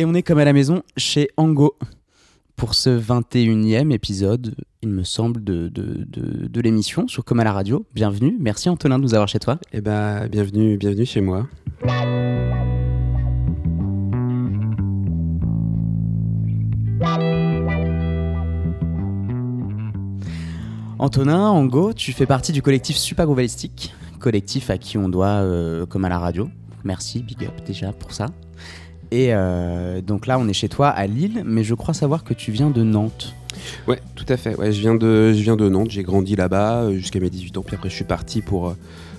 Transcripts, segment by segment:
Et on est comme à la maison chez Ango pour ce 21e épisode, il me semble, de, de, de, de l'émission sur Comme à la radio. Bienvenue, merci Antonin de nous avoir chez toi. Eh ben, bienvenue, bienvenue chez moi. Antonin, Ango, tu fais partie du collectif Super Ovalistique, collectif à qui on doit euh, comme à la radio. Merci, big up déjà pour ça. Et euh, donc là, on est chez toi à Lille, mais je crois savoir que tu viens de Nantes. Ouais, tout à fait. Ouais, je viens de, je viens de Nantes. J'ai grandi là-bas euh, jusqu'à mes 18 ans. Puis après, je suis parti pour, euh,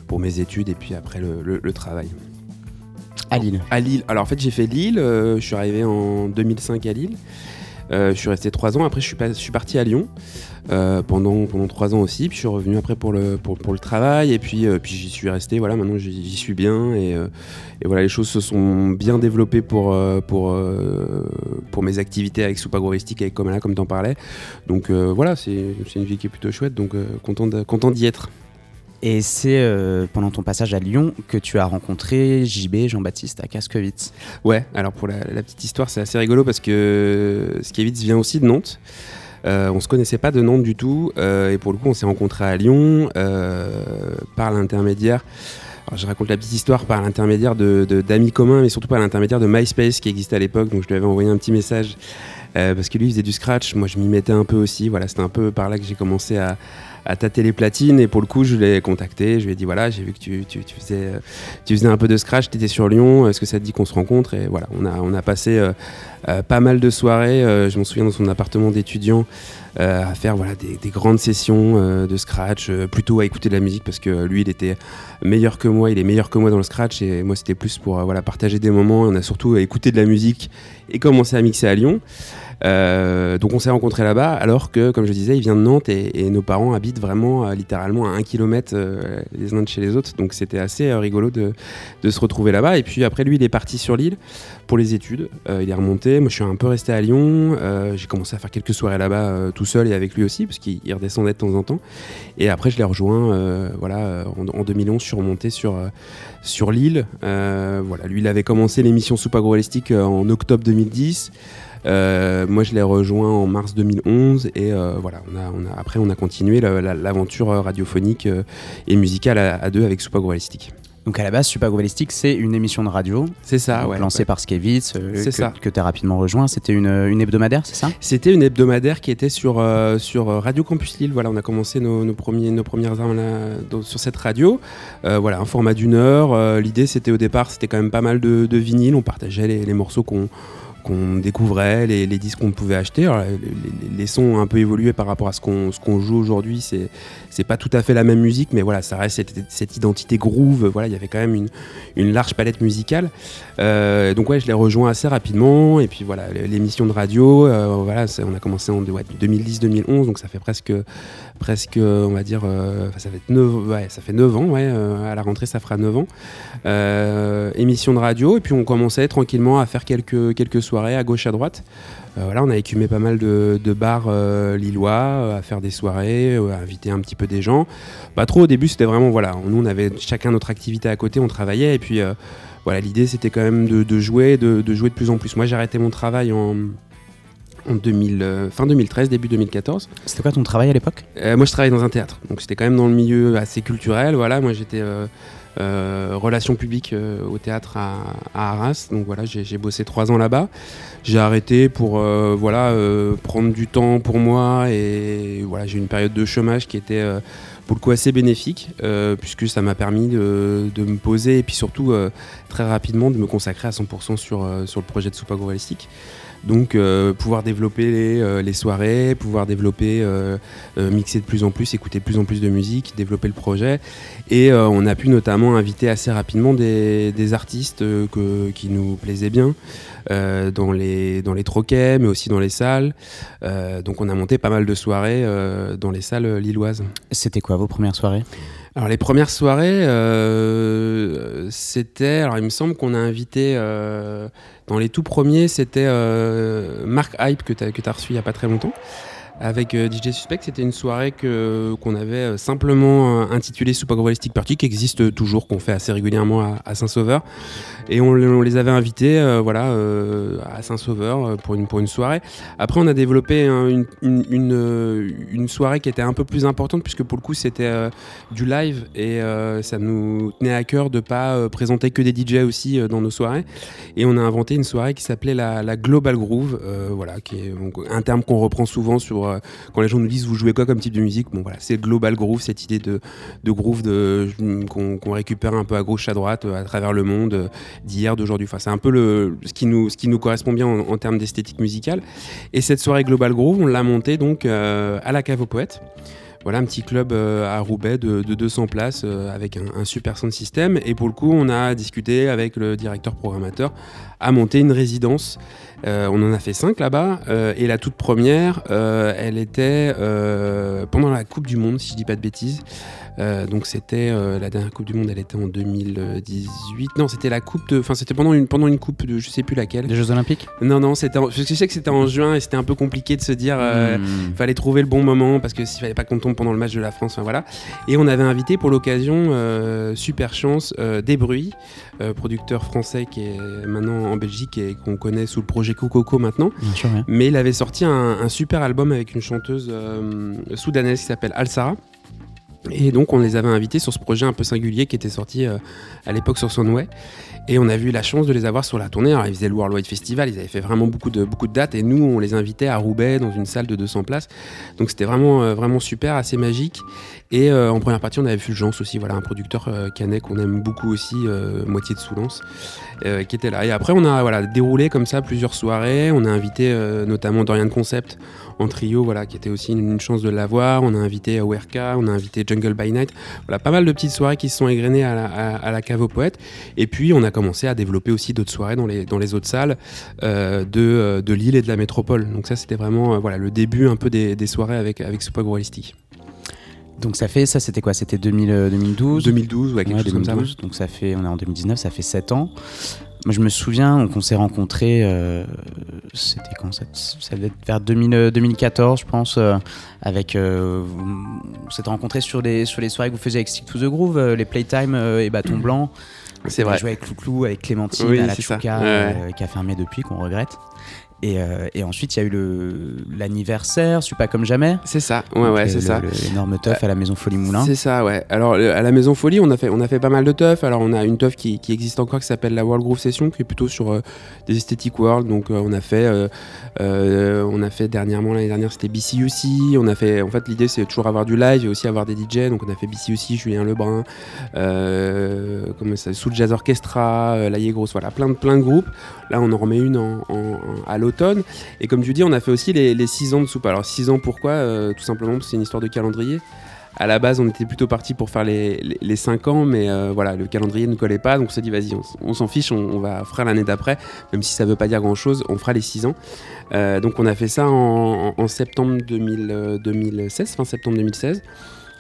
pour mes études et puis après le, le- le travail. À Lille. À Lille. Alors en fait, j'ai fait Lille. euh, je suis arrivé en 2005 à Lille. Euh, je suis resté trois ans. Après, je suis, parti à Lyon euh, pendant, pendant trois ans aussi. Puis je suis revenu après pour le, travail. Et puis, euh, puis j'y suis resté. Voilà, maintenant j'y suis bien. Et, voilà, les choses se sont bien développées pour, mes activités avec Soupagoristique, avec Comala, comme t'en parlais. Donc voilà, c'est une vie qui est plutôt chouette. Donc content d'y être. Et c'est euh, pendant ton passage à Lyon que tu as rencontré JB Jean-Baptiste à Kaskowitz. Ouais, alors pour la, petite histoire, c'est assez rigolo parce que Skiewicz vient aussi de Nantes. Euh, on se connaissait pas de Nantes du tout euh, et pour le coup on s'est rencontrés à Lyon euh, par l'intermédiaire. Je raconte la petite histoire par l'intermédiaire de- de- d'amis communs, mais surtout par l'intermédiaire de MySpace qui existait à l'époque. Donc je lui avais envoyé un petit message parce que lui faisait du scratch. Moi je m'y mettais un peu aussi. Voilà, c'était un peu par là que j'ai commencé à tâter les platines. Et pour le coup, je l'ai contacté. Je lui ai dit voilà, j'ai vu que tu, faisais, euh, tu faisais un peu de scratch, tu étais sur Lyon. Est-ce que ça te dit qu'on se rencontre? Et voilà, on a, on a passé euh, euh, pas mal de soirées. je m'en souviens dans son appartement d'étudiant. à faire voilà des, des grandes sessions de scratch, plutôt à écouter de la musique parce que lui il était meilleur que moi, il est meilleur que moi dans le scratch et moi c'était plus pour voilà partager des moments. On a surtout écouté de la musique et commencé à mixer à Lyon. Euh, donc on s'est rencontrés là-bas, alors que, comme je disais, il vient de Nantes et, nos parents habitent vraiment euh, littéralement à un kilomètre euh, les uns de chez les autres. Donc c'était assez euh, rigolo de, se retrouver là-bas. Et puis après, lui, il est parti sur l'île pour les études. Il est remonté. Moi, je suis un peu resté à Lyon. J'ai commencé à faire quelques soirées là-bas tout seul et avec lui aussi, parce qu'il il redescendait de temps en temps. Et après, je l'ai rejoint. voilà, en, en 2011, je suis remonté sur sur l'île. Voilà, lui, il avait commencé l'émission Agroalistique euh, en octobre 2010. Euh, moi, je l'ai rejoint en mars 2011 et euh, voilà, on a, on a- après on a continué la- la- l'aventure radiophonique euh, et musicale à, à deux avec Soupa Agroalistique. Donc à la base, Super Ovalistique, c'est une émission de radio C'est ça, ouais. lancée ouais. par euh, C'est que, ça. que tu as rapidement rejoint. C'était une, une hebdomadaire, c'est ça? C'était une hebdomadaire qui était sur, euh, sur Radio Campus Lille. Voilà, on a commencé nos, nos premiers, nos premières armes là, dans- sur cette radio. Euh, voilà, un format d'une heure. L'idée, c'était au départ, c'était quand même pas mal de, de vinyles. On partageait les, les morceaux qu'on qu'on découvrait, les, disques qu'on pouvait acheter. Les, sons ont un peu évolué par rapport à ce qu'on joue aujourd'hui. C'est pas tout à fait la même musique, mais voilà, ça reste cette, identité groove. Voilà, il y avait quand même une, large palette musicale. Euh, donc ouais, je l'ai rejoint assez rapidement. Et puis voilà, l'émission de radio, euh, voilà, on a commencé en ouais, 2010-2011, donc ça fait presque, presque, on va dire, euh, ça fait 9, ouais, ça fait 9 ans, à la rentrée ça fera 9 ans. Émission de radio, et puis on commençait tranquillement à faire quelques, quelques soirées à gauche à droite. Euh, voilà, on a écumé pas mal de, de bars euh, lillois, euh, à faire des soirées, à inviter un petit peu des gens. Pas trop au début, c'était vraiment, voilà, nous on avait chacun notre activité à côté, on travaillait, et puis voilà, l'idée c'était quand même de, de jouer, de, de jouer de plus en plus. Moi j'ai arrêté mon travail en, en 2000, fin 2013, début 2014. C'était quoi ton travail à l'époque? Moi je travaillais dans un théâtre, donc c'était quand même dans le milieu assez culturel. Voilà, moi j'étais relations publiques euh, au théâtre à, Arras, donc voilà, j'ai bossé trois ans là-bas. J'ai arrêté pour euh, voilà euh, prendre du temps pour moi et voilà, j'ai une période de chômage qui était euh, pour le coup assez bénéfique euh, puisque ça m'a permis de, me poser et puis surtout euh, très rapidement de me consacrer à 100% sur, euh, sur le projet de soupe agroalistique. Donc euh, pouvoir développer les, euh, les soirées, pouvoir développer, euh, mixer de plus en plus, écouter plus en plus de musique, développer le projet. Et on a pu notamment inviter assez rapidement des, des artistes que- qui nous plaisaient bien euh, dans, les, dans les troquets, mais aussi dans les salles. Donc on a monté pas mal de soirées euh, dans les salles lilloises. C'était quoi vos premières soirées? Alors les premières soirées, euh, c'était, alors il me semble qu'on a invité, euh, dans les tout premiers, c'était euh, Mark Hype que tu as, as reçu il n'y a pas très longtemps. Avec euh, DJ Suspect, c'était une soirée que- qu'on avait euh, simplement euh, intitulée Super Globalistic Party, qui existe toujours, qu'on fait assez régulièrement à, Saint-Sauveur. Et on, les avait invités voilà, à Saint-Sauveur pour une, pour une soirée. Après, on a développé hein, une, une, soirée qui était un peu plus importante, puisque pour le coup, c'était du live et ça nous tenait à cœur de pas euh, présenter que des DJ aussi dans nos soirées. Et on a inventé une soirée qui s'appelait la, la Global Groove, voilà, qui est un terme qu'on reprend souvent sur euh, quand les gens nous disent vous jouez quoi comme type de musique? Bon voilà, c'est Global Groove, cette idée de, groove de, qu'on, qu'on récupère un peu à gauche, à droite, euh, à travers le monde, euh, d'hier, d'aujourd'hui. Enfin, c'est un peu le, ce, qui nous, ce qui nous correspond bien en, termes d'esthétique musicale. Et cette soirée Global Groove, on l'a montée donc à la cave aux poètes. Voilà un petit club à Roubaix de, de 200 places avec un, un super sound system. Et pour le coup, on a discuté avec le directeur programmateur à monter une résidence. Euh, on en a fait cinq là-bas. euh, et la toute première, euh, elle était pendant la Coupe du Monde, si je dis pas de bêtises. Donc c'était la dernière Coupe du Monde, elle était en 2018. Non, c'était la Coupe de. Enfin, c'était pendant une, pendant une Coupe de je sais plus laquelle. Les Jeux Olympiques? Non, non, c'était. en- Je sais que c'était en juin et c'était un peu compliqué de se dire. Hmm. fallait trouver le bon moment parce que s'il fallait pas qu'on tombe pendant le match de la France, enfin voilà. Et on avait invité pour l'occasion, super chance, Des Bruits, producteur français qui est maintenant en Belgique et qu'on connaît sous le projet Cococo maintenant. Bien sûr, ouais. Mais il avait sorti un, un super album avec une chanteuse euh, soudanaise qui s'appelle Al-Sara. Et donc on les avait invités sur ce projet un peu singulier qui était sorti euh, à l'époque sur Sonway. Et on a eu la chance de les avoir sur la tournée. Alors ils faisaient le Worldwide Festival, ils avaient fait vraiment beaucoup de, dates. Et nous, on les invitait à Roubaix dans une salle de 200 places. Donc c'était vraiment, euh, vraiment super, assez magique. Et euh, en première partie, on avait Fulgence aussi, voilà, un producteur canet qu'on aime beaucoup aussi, moitié de Soulance, qui était là. Et après, on a déroulé comme ça plusieurs soirées. On a invité notamment Dorian Concept en trio, voilà, qui était aussi une, une chance de l'avoir. On a invité ORK, on a invité Jungle by Night. Voilà, pas mal de petites soirées qui se sont égrenées à la, à, à la cave aux poètes. Et puis, on a commencé à développer aussi d'autres soirées dans les, dans les autres salles euh, de, euh, de Lille et de la métropole. Donc ça, c'était vraiment euh, voilà, le début un peu des, des soirées avec, avec Super. Donc ça fait, ça c'était quoi? C'était 2000, euh, 2012 2012, ouais, quelque Ouais, chose comme ça. 2012, donc ça fait, on est en 2019, ça fait 7 ans. Moi je me souviens donc on s'est rencontrés, euh, c'était quand ça, ça devait être vers 2000, euh, 2014 je pense, euh, avec, euh, on s'était rencontrés sur les, sur les soirées que vous faisiez avec Stick to the Groove, euh, les Playtime euh, et Bâton Blanc. C'est On vrai. joué avec Clouclou, avec Clémentine, Oui, à la. Tchouka, Ouais, ouais. euh, qui a fermé depuis, qu'on regrette. Et, euh, et ensuite, il y a eu l'anniversaire, Suis pas comme jamais. C'est ça, ouais, Donc, ouais, c'est ça. le- L'énorme teuf à la Maison Folie Moulin. C'est ça, ouais. Alors, euh, à la Maison Folie, on a fait, on a fait pas mal de teuf. Alors, on a une teuf qui, qui existe encore qui s'appelle la World Groove Session, qui est plutôt sur euh, des esthétiques world. Donc, euh, on a fait, euh, euh, on a fait dernièrement, l'année dernière, c'était BCUC. On a fait, en fait, l'idée, c'est toujours avoir du live et aussi avoir des DJ. Donc, on a fait BCUC, Julien Lebrun, euh, comment ça, Soul Jazz Orchestra, euh, La Grosse, voilà, plein de, plein de groupes. Là, on en remet une en- en- en- à Et comme tu dis, on a fait aussi les 6 ans de soupe. Alors 6 ans pourquoi? Euh, Tout simplement parce que c'est une histoire de calendrier. À la base, on était plutôt parti pour faire les 5 ans, mais euh, voilà, le calendrier ne collait pas. Donc on s'est dit, vas-y, on, s'en fiche, on, va faire l'année d'après, même si ça veut pas dire grand-chose, on fera les 6 ans. Euh, donc on a fait ça en, septembre 2000, euh, 2016, fin septembre 2016.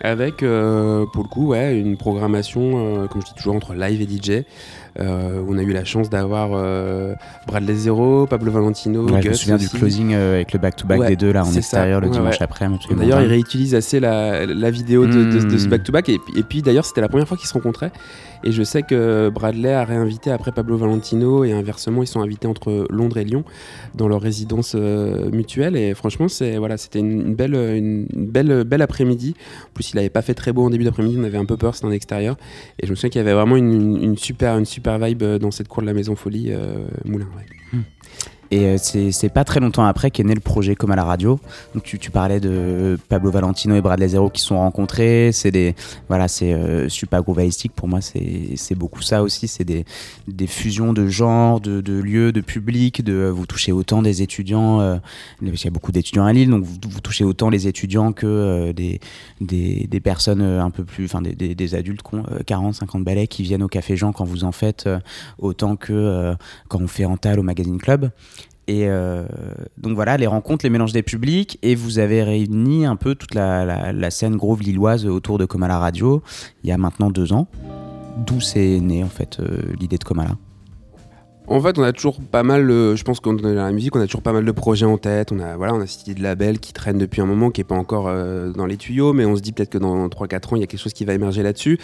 Avec, pour le coup, ouais, une programmation, comme je dis toujours, entre live et DJ. Euh, on a eu la chance d'avoir euh, Bradley Zero, Pablo Valentino, Ouais, je me souviens du closing euh, avec le back-to-back Ouais, des deux là en extérieur ça. le Ouais, dimanche après. D'ailleurs, il dingue. réutilise assez la, la vidéo de, de- de ce back-to-back. Et, puis- et puis, d'ailleurs, c'était la première fois qu'ils se rencontraient. Et je sais que Bradley a réinvité après Pablo Valentino. Et inversement, ils sont invités entre Londres et Lyon dans leur résidence euh, mutuelle. Et franchement, c'est voilà, c'était une, belle, une, une belle, belle après-midi. En plus, il n'avait pas fait très beau en début d'après-midi. On avait un peu peur, c'était en extérieur. Et je me souviens qu'il y avait vraiment une, une- une super, une super vibe dans cette cour de la Maison Folie euh, Moulin. ouais. Et euh, c'est pas très longtemps après qu'est né le projet Comme à la radio. Donc tu, tu parlais de Pablo Valentino et Bradley Zero qui sont rencontrés. C'est des voilà, c'est euh, Super Groovalistic pour moi c'est beaucoup ça aussi. C'est des des fusions de genres, de, de lieux, de publics. De vous touchez autant des étudiants. euh, il y a beaucoup d'étudiants à Lille, donc vous, vous touchez autant les étudiants que euh, des, des des personnes euh, un peu plus, enfin des, des, adultes qui ont euh, 40, 50 balais qui viennent au Café Jean quand vous en faites euh, autant que euh, quand on fait Antal au Magazine Club. Et euh, donc voilà, les rencontres, les mélanges des publics, et vous avez réuni un peu toute la, scène grove lilloise autour de Comala Radio il y a maintenant deux ans. D'où c'est né en fait euh, l'idée de Comala En fait, on a toujours pas mal, je pense qu'on est dans la musique, on a toujours pas mal de projets en tête. On a, voilà, on a cette idée de label qui traîne depuis un moment, qui est pas encore euh, dans les tuyaux, mais on se dit peut-être que dans 3-4 ans, il y a quelque chose qui va émerger là-dessus.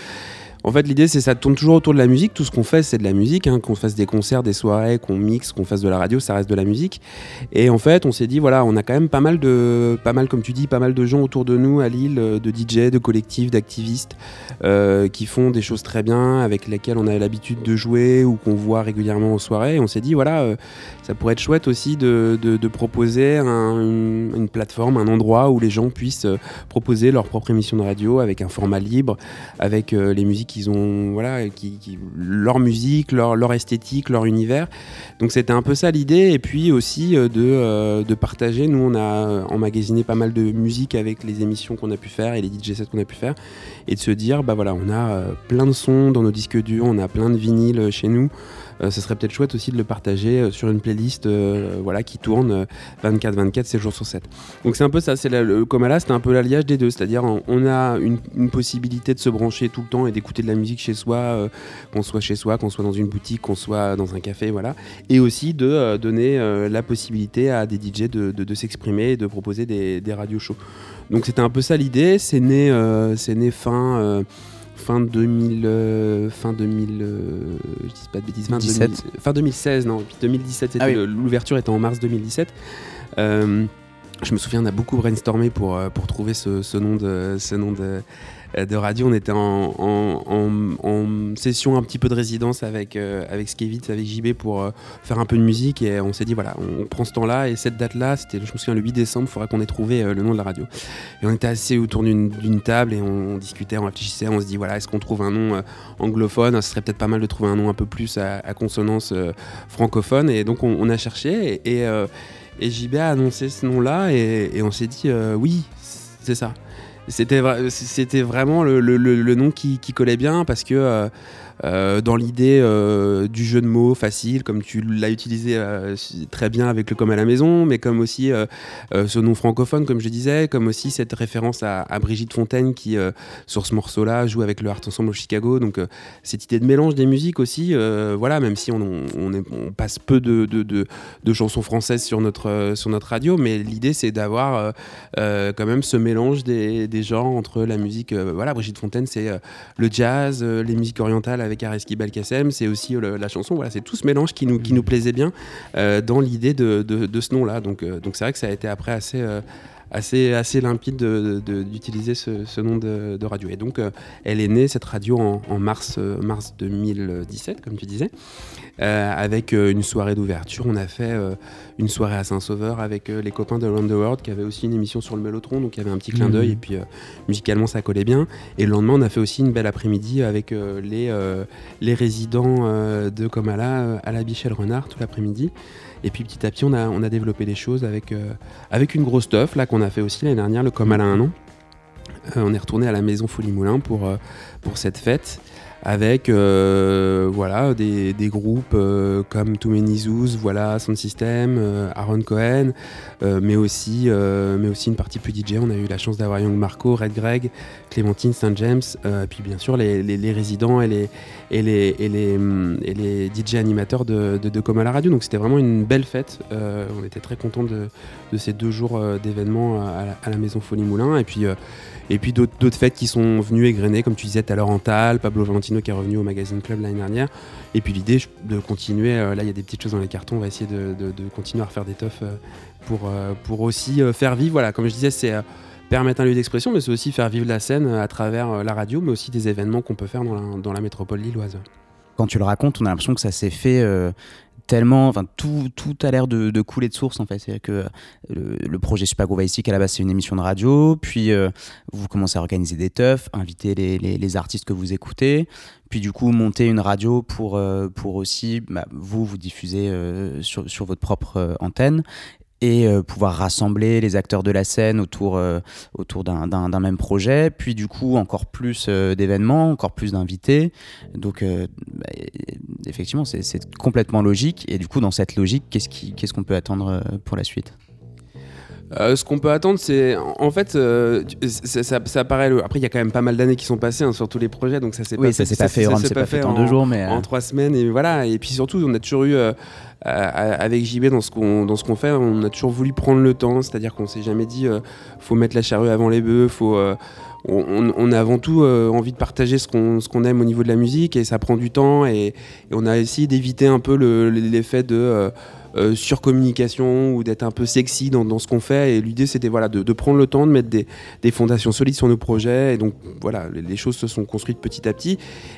En fait, l'idée, c'est ça tourne toujours autour de la musique. Tout ce qu'on fait, c'est de la musique. hein. Qu'on fasse des concerts, des soirées, qu'on mixe, qu'on fasse de la radio, ça reste de la musique. Et en fait, on s'est dit, voilà, on a quand même pas mal de, pas mal, comme tu dis, pas mal de gens autour de nous à Lille, euh, de DJ, de collectifs, d'activistes, euh, qui font des choses très bien, avec lesquels on a l'habitude de jouer ou qu'on voit régulièrement aux soirées. Et on s'est dit, voilà, euh, ça pourrait être chouette aussi de, proposer un- une, plateforme, un endroit où les gens puissent euh, proposer leur propre émission de radio avec un format libre, avec euh, les musiques qu'ils ont, voilà, leur musique, leur, esthétique, leur univers. Donc c'était un peu ça l'idée, et puis aussi euh, de, partager. Nous, on a emmagasiné pas mal de musique avec les émissions qu'on a pu faire et les DJ sets qu'on a pu faire, et de se dire, bah voilà, on a plein de sons dans nos disques durs, on a plein de vinyles chez nous. Euh, ce serait peut-être chouette aussi de le partager euh, sur une playlist euh, voilà, qui tourne 24-24, 7 jours sur 7. Donc c'est un peu ça, c'est le Comala, c'était un peu l'alliage des deux, c'est-à-dire on, a une, possibilité de se brancher tout le temps et d'écouter de la musique chez soi, qu'on soit chez soi, qu'on soit dans une boutique, qu'on soit dans un café, voilà, et aussi de donner la possibilité à des DJ de, s'exprimer et de proposer des, radios shows. Donc c'était un peu ça l'idée, c'est né, euh, c'est né fin... Fin 2000, euh, fin 2000, euh, je dis pas de bêtises, fin 17. 2000 fin 2016, non, et puis 2017, c'était Ah oui. l'ouverture était en mars 2017. Euh, je me souviens, on a beaucoup brainstormé pour, euh, pour trouver ce, ce nom, de, ce nom de, de radio. On était en, session un petit peu de résidence avec, euh, avec Skevitz, avec JB pour euh, faire un peu de musique et on s'est dit voilà, on prend ce temps-là et cette date-là, c'était, je me souviens, le 8 décembre, il faudra qu'on ait trouvé euh, le nom de la radio. Et on était assis autour d'une, table et on, discutait, on réfléchissait, on se dit voilà, est-ce qu'on trouve un nom euh, anglophone? Ce serait peut-être pas mal de trouver un nom un peu plus à, consonance euh, francophone et donc on, a cherché et. et, euh, JB a annoncé ce nom-là et, on s'est dit euh, oui, c'est ça. C'était c'était vraiment le, le- le- nom qui, qui collait bien parce que euh, dans l'idée euh, du jeu de mots facile, comme tu l'as utilisé euh, très bien avec le comme à la maison, mais comme aussi ce nom francophone, comme je disais, comme aussi cette référence à, Brigitte Fontaine qui, sur ce morceau-là, joue avec le Art Ensemble au Chicago. Donc cette idée de mélange des musiques aussi, voilà, même si on, passe peu de, chansons françaises sur notre, sur notre radio, mais l'idée c'est d'avoir quand même ce mélange des, des genres entre la musique, voilà, Brigitte Fontaine c'est le jazz, les musiques orientales avec Areski Belkacem, c'est aussi euh, la chanson, voilà, c'est tout ce mélange qui nous, qui nous plaisait bien euh, dans l'idée de, de- ce nom-là. Donc euh, donc c'est vrai que ça a été après assez... assez, assez limpide de- de- d'utiliser ce, nom de, radio. Et donc, elle est née, cette radio, en, en mars, mars 2017, comme tu disais, avec euh, une soirée d'ouverture. On a fait euh, une soirée à Saint-Sauveur avec euh, les copains de Around the World, qui avaient aussi une émission sur le Mélotron, donc il y avait un petit clin Mhm. d'œil, et puis euh, musicalement, ça collait bien. Et le lendemain, on a fait aussi une belle après-midi avec euh, les, euh, les résidents euh, de Comala euh, à la Bichelle Renard tout l'après-midi. Et puis petit à petit, on a, on a développé les choses avec, euh, avec une grosse stuff là qu'on a fait aussi l'année dernière, le Comala un an. Euh, on est retourné à la maison Folie Moulin pour, euh, pour cette fête avec euh, voilà, des, des groupes euh, comme Too Many Zoos, voilà, Sound System, euh, Aaron Cohen, mais, aussi, mais aussi une partie plus DJ. On a eu la chance d'avoir Young Marco, Red Greg, Clémentine, Saint James, puis bien sûr les, résidents et les, et DJ animateurs de, de, à la radio. Donc c'était vraiment une belle fête. On était très contents de, ces deux jours d'événements à la, maison Folie Moulin. Et puis, et puis d'autres fêtes qui sont venues égrener, comme tu disais tout à l'heure, Antal, Pablo Valentino qui est revenu au Magazine Club l'année dernière. Et puis l'idée de continuer, euh, là il y a des petites choses dans les cartons, on va essayer de, continuer à refaire des teufs pour, euh, pour aussi euh, faire vivre, voilà, comme je disais, c'est permettre un lieu d'expression, mais c'est aussi faire vivre la scène à travers la radio, mais aussi des événements qu'on peut faire dans la, métropole lilloise. Quand tu le racontes, on a l'impression que ça s'est fait tellement, enfin tout, tout a l'air de, couler de source en fait. C'est que euh, le, projet Super Grouvistique à la base c'est une émission de radio, puis euh, vous commencez à organiser des teufs, inviter les, artistes que vous écoutez, puis du coup monter une radio pour, euh, pour aussi bah, vous vous diffuser sur, sur votre propre antenne et euh, pouvoir rassembler les acteurs de la scène autour, euh, autour d'un- même projet, puis du coup encore plus euh, d'événements, encore plus d'invités. Donc euh, bah, effectivement c'est complètement logique et du coup dans cette logique qu'est-ce qui- qu'est-ce qu'on peut attendre euh, pour la suite? Euh, ce qu'on peut attendre, c'est en fait, euh, ça, ça, ça paraît. le- Après, il y a quand même pas mal d'années qui sont passées hein, sur tous les projets, donc ça s'est Oui pas ça fait. s'est pas fait, ça Rome, s'est c'est pas fait en en, deux jours mais... euh, en trois semaines et voilà. Et puis surtout, on a toujours eu euh, euh, avec JB dans ce qu'on dans ce qu'on fait, on a toujours voulu prendre le temps, c'est-à-dire qu'on s'est jamais dit euh, faut mettre la charrue avant les bœufs, faut euh, on, a avant tout euh, envie de partager ce qu'on aime au niveau de la musique et ça prend du temps et, et on a essayé d'éviter un peu le- l'effet de euh, euh, surcommunication ou d'être un peu sexy dans, dans ce qu'on fait. Et l'idée, c'était voilà, de, de prendre le temps de mettre des, des fondations solides sur nos projets. Et donc, voilà, les, choses se sont construites petit à petit.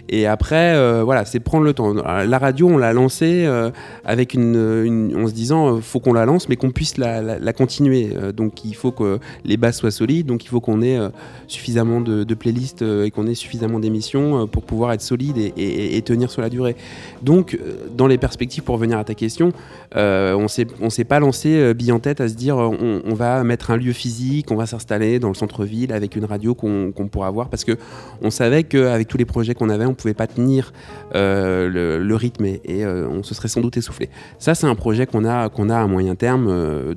Et après, euh, voilà, c'est prendre le temps. La radio, on l'a lancée euh, avec une, une- en se disant, faut qu'on la lance, mais qu'on puisse la, la- continuer. Donc, il faut que les bases soient solides. Donc, il faut qu'on ait suffisamment de, playlists et qu'on ait suffisamment d'émissions pour pouvoir être solide et, tenir sur la durée. Donc, dans les perspectives, pour revenir à ta question, on s'est on s'est pas lancé euh, bille en tête à se dire euh, on, va mettre un lieu physique, on va s'installer dans le centre-ville avec une radio qu'on pourra avoir parce que on savait qu'avec tous les projets qu'on avait, on pouvait pas tenir euh, le, rythme et, euh, on se serait sans doute essoufflé. Ça, c'est un projet qu'on a qu'on a à moyen terme. euh,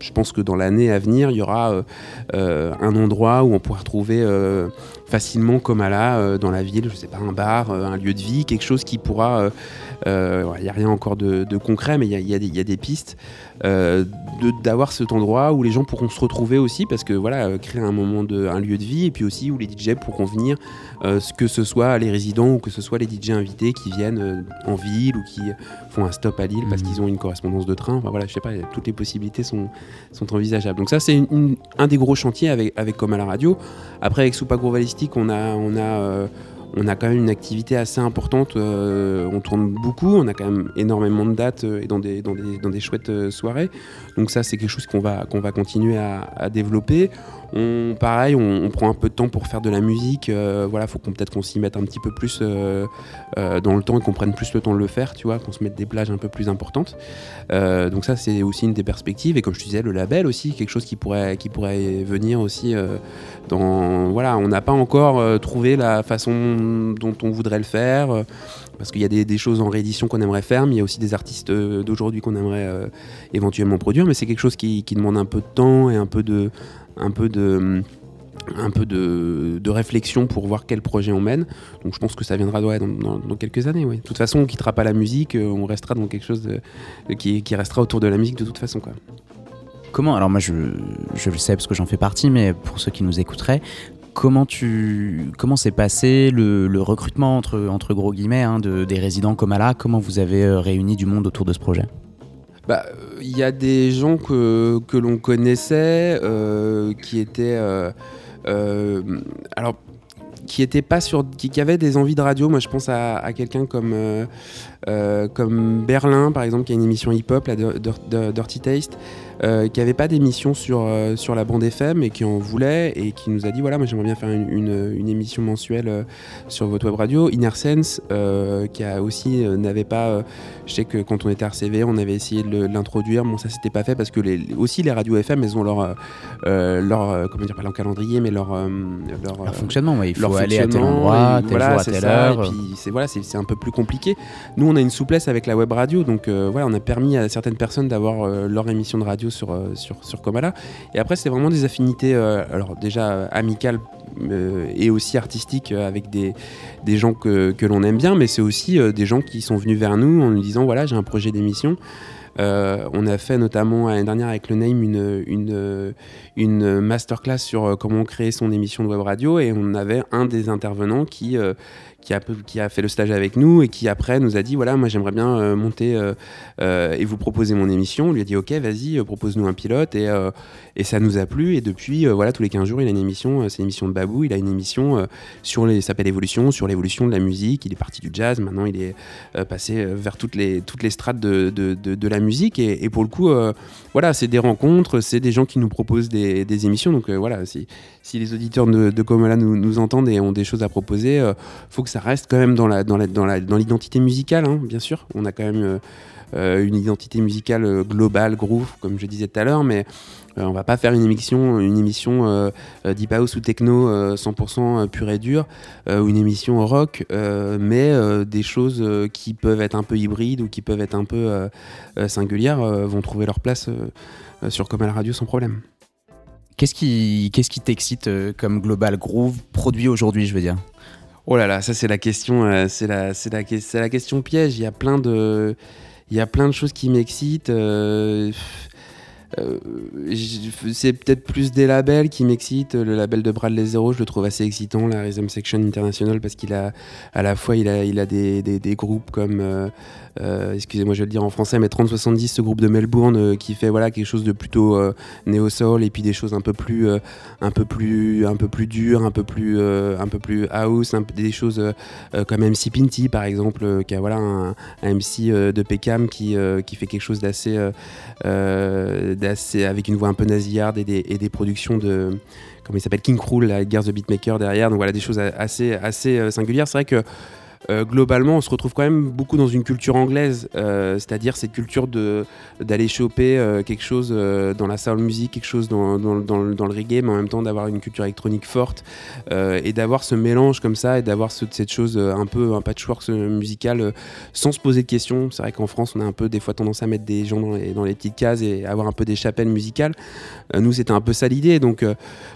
je pense que dans l'année à venir, il y aura euh, euh, un endroit où on pourra retrouver euh, facilement comme à là euh, dans la ville, je sais pas, un bar, euh, un lieu de vie, quelque chose qui pourra euh, euh, Il n'y a rien encore de, concret, mais il y a, des- pistes d'avoir cet endroit où les gens pourront se retrouver aussi, parce que voilà, euh, créer un moment de, un lieu de vie, et puis aussi où les DJ pourront venir, euh, que ce soit les résidents ou que ce soit les DJ invités qui viennent euh, en ville ou qui font un stop à Lille parce Mhm. qu'ils ont une correspondance de train. Enfin, voilà, je sais pas, toutes les possibilités sont, sont envisageables. Donc ça, c'est une- une- un des gros chantiers avec, avec comme à la radio. Après, avec Soupa Grovalistique, on a, on a euh, on a quand même une activité assez importante. euh, on tourne beaucoup, on a quand même énormément de dates euh, et dans des, chouettes euh, soirées. Donc ça, c'est quelque chose qu'on va, continuer à, développer. On, pareil, on, prend un peu de temps pour faire de la musique. voilà, faut qu'on peut-être qu'on s'y mette un petit peu plus dans le temps et qu'on prenne plus le temps de le faire, tu vois, qu'on se mette des plages un peu plus importantes. Donc ça, c'est aussi une des perspectives. Et comme je te disais, le label aussi, quelque chose qui pourrait, venir aussi Voilà, on n'a pas encore euh, trouvé la façon dont on voudrait le faire. euh, parce qu'il y a des, choses en réédition qu'on aimerait faire, mais il y a aussi des artistes euh, d'aujourd'hui qu'on aimerait éventuellement produire. Mais c'est quelque chose qui, demande un peu de temps et un peu de, réflexion pour voir quel projet on mène. Donc je pense que ça viendra dans, quelques années. De toute façon, on quittera pas la musique, on restera dans quelque chose qui, restera autour de la musique de toute façon. Comment Alors moi je, je le sais parce que j'en fais partie, mais pour ceux qui nous écouteraient, comment tu comment s'est passé le, le recrutement entre entre gros guillemets hein, de, des résidents Comala Comment vous avez euh, réuni du monde autour de ce projet? Bah, il y a des gens que, que l'on connaissait euh, qui étaient. euh, alors. Qui étaient pas sur, qui, qui avaient des envies de radio. Moi, je pense à, à quelqu'un comme comme Berlin, par exemple, qui a une émission hip-hop, la Dir- Dir- Dir- Dirty Taste, euh, qui avait pas d'émission sur euh, sur la bande FM et qui en voulait et qui nous a dit voilà, moi j'aimerais bien faire une, une- une émission mensuelle euh, sur votre web radio. Inner Sense, qui a aussi n'avait pas je sais que quand on était RCV, on avait essayé de l'introduire. Bon, ça s'était pas fait parce que les, aussi les radios FM, elles ont leur, leur comment dire, pas leur calendrier, mais leur leur, Leur fonctionnement, ouais, il faut leur aller à tel endroit, et tel voilà, jour à telle ça, heure. Et puis c'est voilà, un peu plus compliqué. Nous, on a une souplesse avec la web radio, donc voilà, on a permis à certaines personnes d'avoir leur émission de radio sur euh, sur sur Comala. Et après, c'est vraiment des affinités, euh, alors déjà euh, amicales. et aussi artistiques avec des, des gens que, que l'on aime bien, mais c'est aussi des gens qui sont venus vers nous en nous disant voilà, j'ai un projet d'émission. On a fait notamment l'année dernière avec le Name une, une, une masterclass sur comment créer son émission de web radio et on avait un des intervenants qui, qui, a, fait le stage avec nous et qui après nous a dit voilà moi j'aimerais bien euh, monter euh, euh, et vous proposer mon émission. On lui a dit ok vas-y propose-nous un pilote. Et, et ça nous a plu. Et depuis voilà tous les 15 jours il a une émission, c'est l'émission de Babou, il a une émission sur les s'appelle Évolution, sur l'évolution de la musique, il est parti du jazz, maintenant il est passé vers toutes les, toutes les strates de, de, la musique. Et, pour le coup voilà c'est des rencontres, c'est des gens qui nous proposent des, des émissions. Donc voilà si, si les auditeurs de, de Comola nous, nous entendent et ont des choses à proposer, faut que ça reste quand même dans l'identité musicale hein, bien sûr on a quand même euh, euh, une identité musicale euh, globale groove comme je disais tout à l'heure mais euh, on va pas faire une émission, une émission deep house ou techno euh, 100% pure et dure, ou une émission rock, mais des choses qui peuvent être un peu hybrides ou qui peuvent être un peu singulières vont trouver leur place sur Comme à la radio sans problème. Qu'est-ce qui t'excite comme Global Groove produit aujourd'hui, je veux dire? Oh là là, ça c'est la question, euh, c'est la, c'est la, question piège. Il y a plein de, il y a plein de choses qui m'excitent. euh, euh, c'est peut-être plus des labels qui m'excitent. Le label de Bradley Zero, je le trouve assez excitant, la Rhythm Section International, parce qu'il a à la fois il a, il a des, des, groupes comme, excusez-moi, je vais le dire en français, mais 3070, ce groupe de Melbourne euh, qui fait voilà quelque chose de plutôt euh, néo soul et puis des choses un peu plus, euh, un peu plus, un peu plus dures, un peu plus, euh, un peu plus house, des choses euh, euh, comme MC Pinty par exemple, euh, qui a voilà un, MC euh, de Peckham qui, euh, qui fait quelque chose d'assez, euh, euh, d'assez avec une voix un peu nasillarde et des, productions de comment il s'appelle King Krul, Gears the Beatmaker derrière. Donc voilà des choses assez, assez euh, singulières. C'est vrai que euh, globalement, on se retrouve quand même beaucoup dans une culture anglaise, euh, c'est-à-dire cette culture d'aller choper euh, quelque chose dans la soul music, quelque chose dans, dans, le- reggae, mais en même temps d'avoir une culture électronique forte et d'avoir ce mélange comme ça et d'avoir ce- cette chose un peu un patchwork musical sans se poser de questions. C'est vrai qu'en France, on a un peu des fois tendance à mettre des gens dans les, les petites cases et avoir un peu des chapelles musicales. Nous, c'était un peu ça l'idée, donc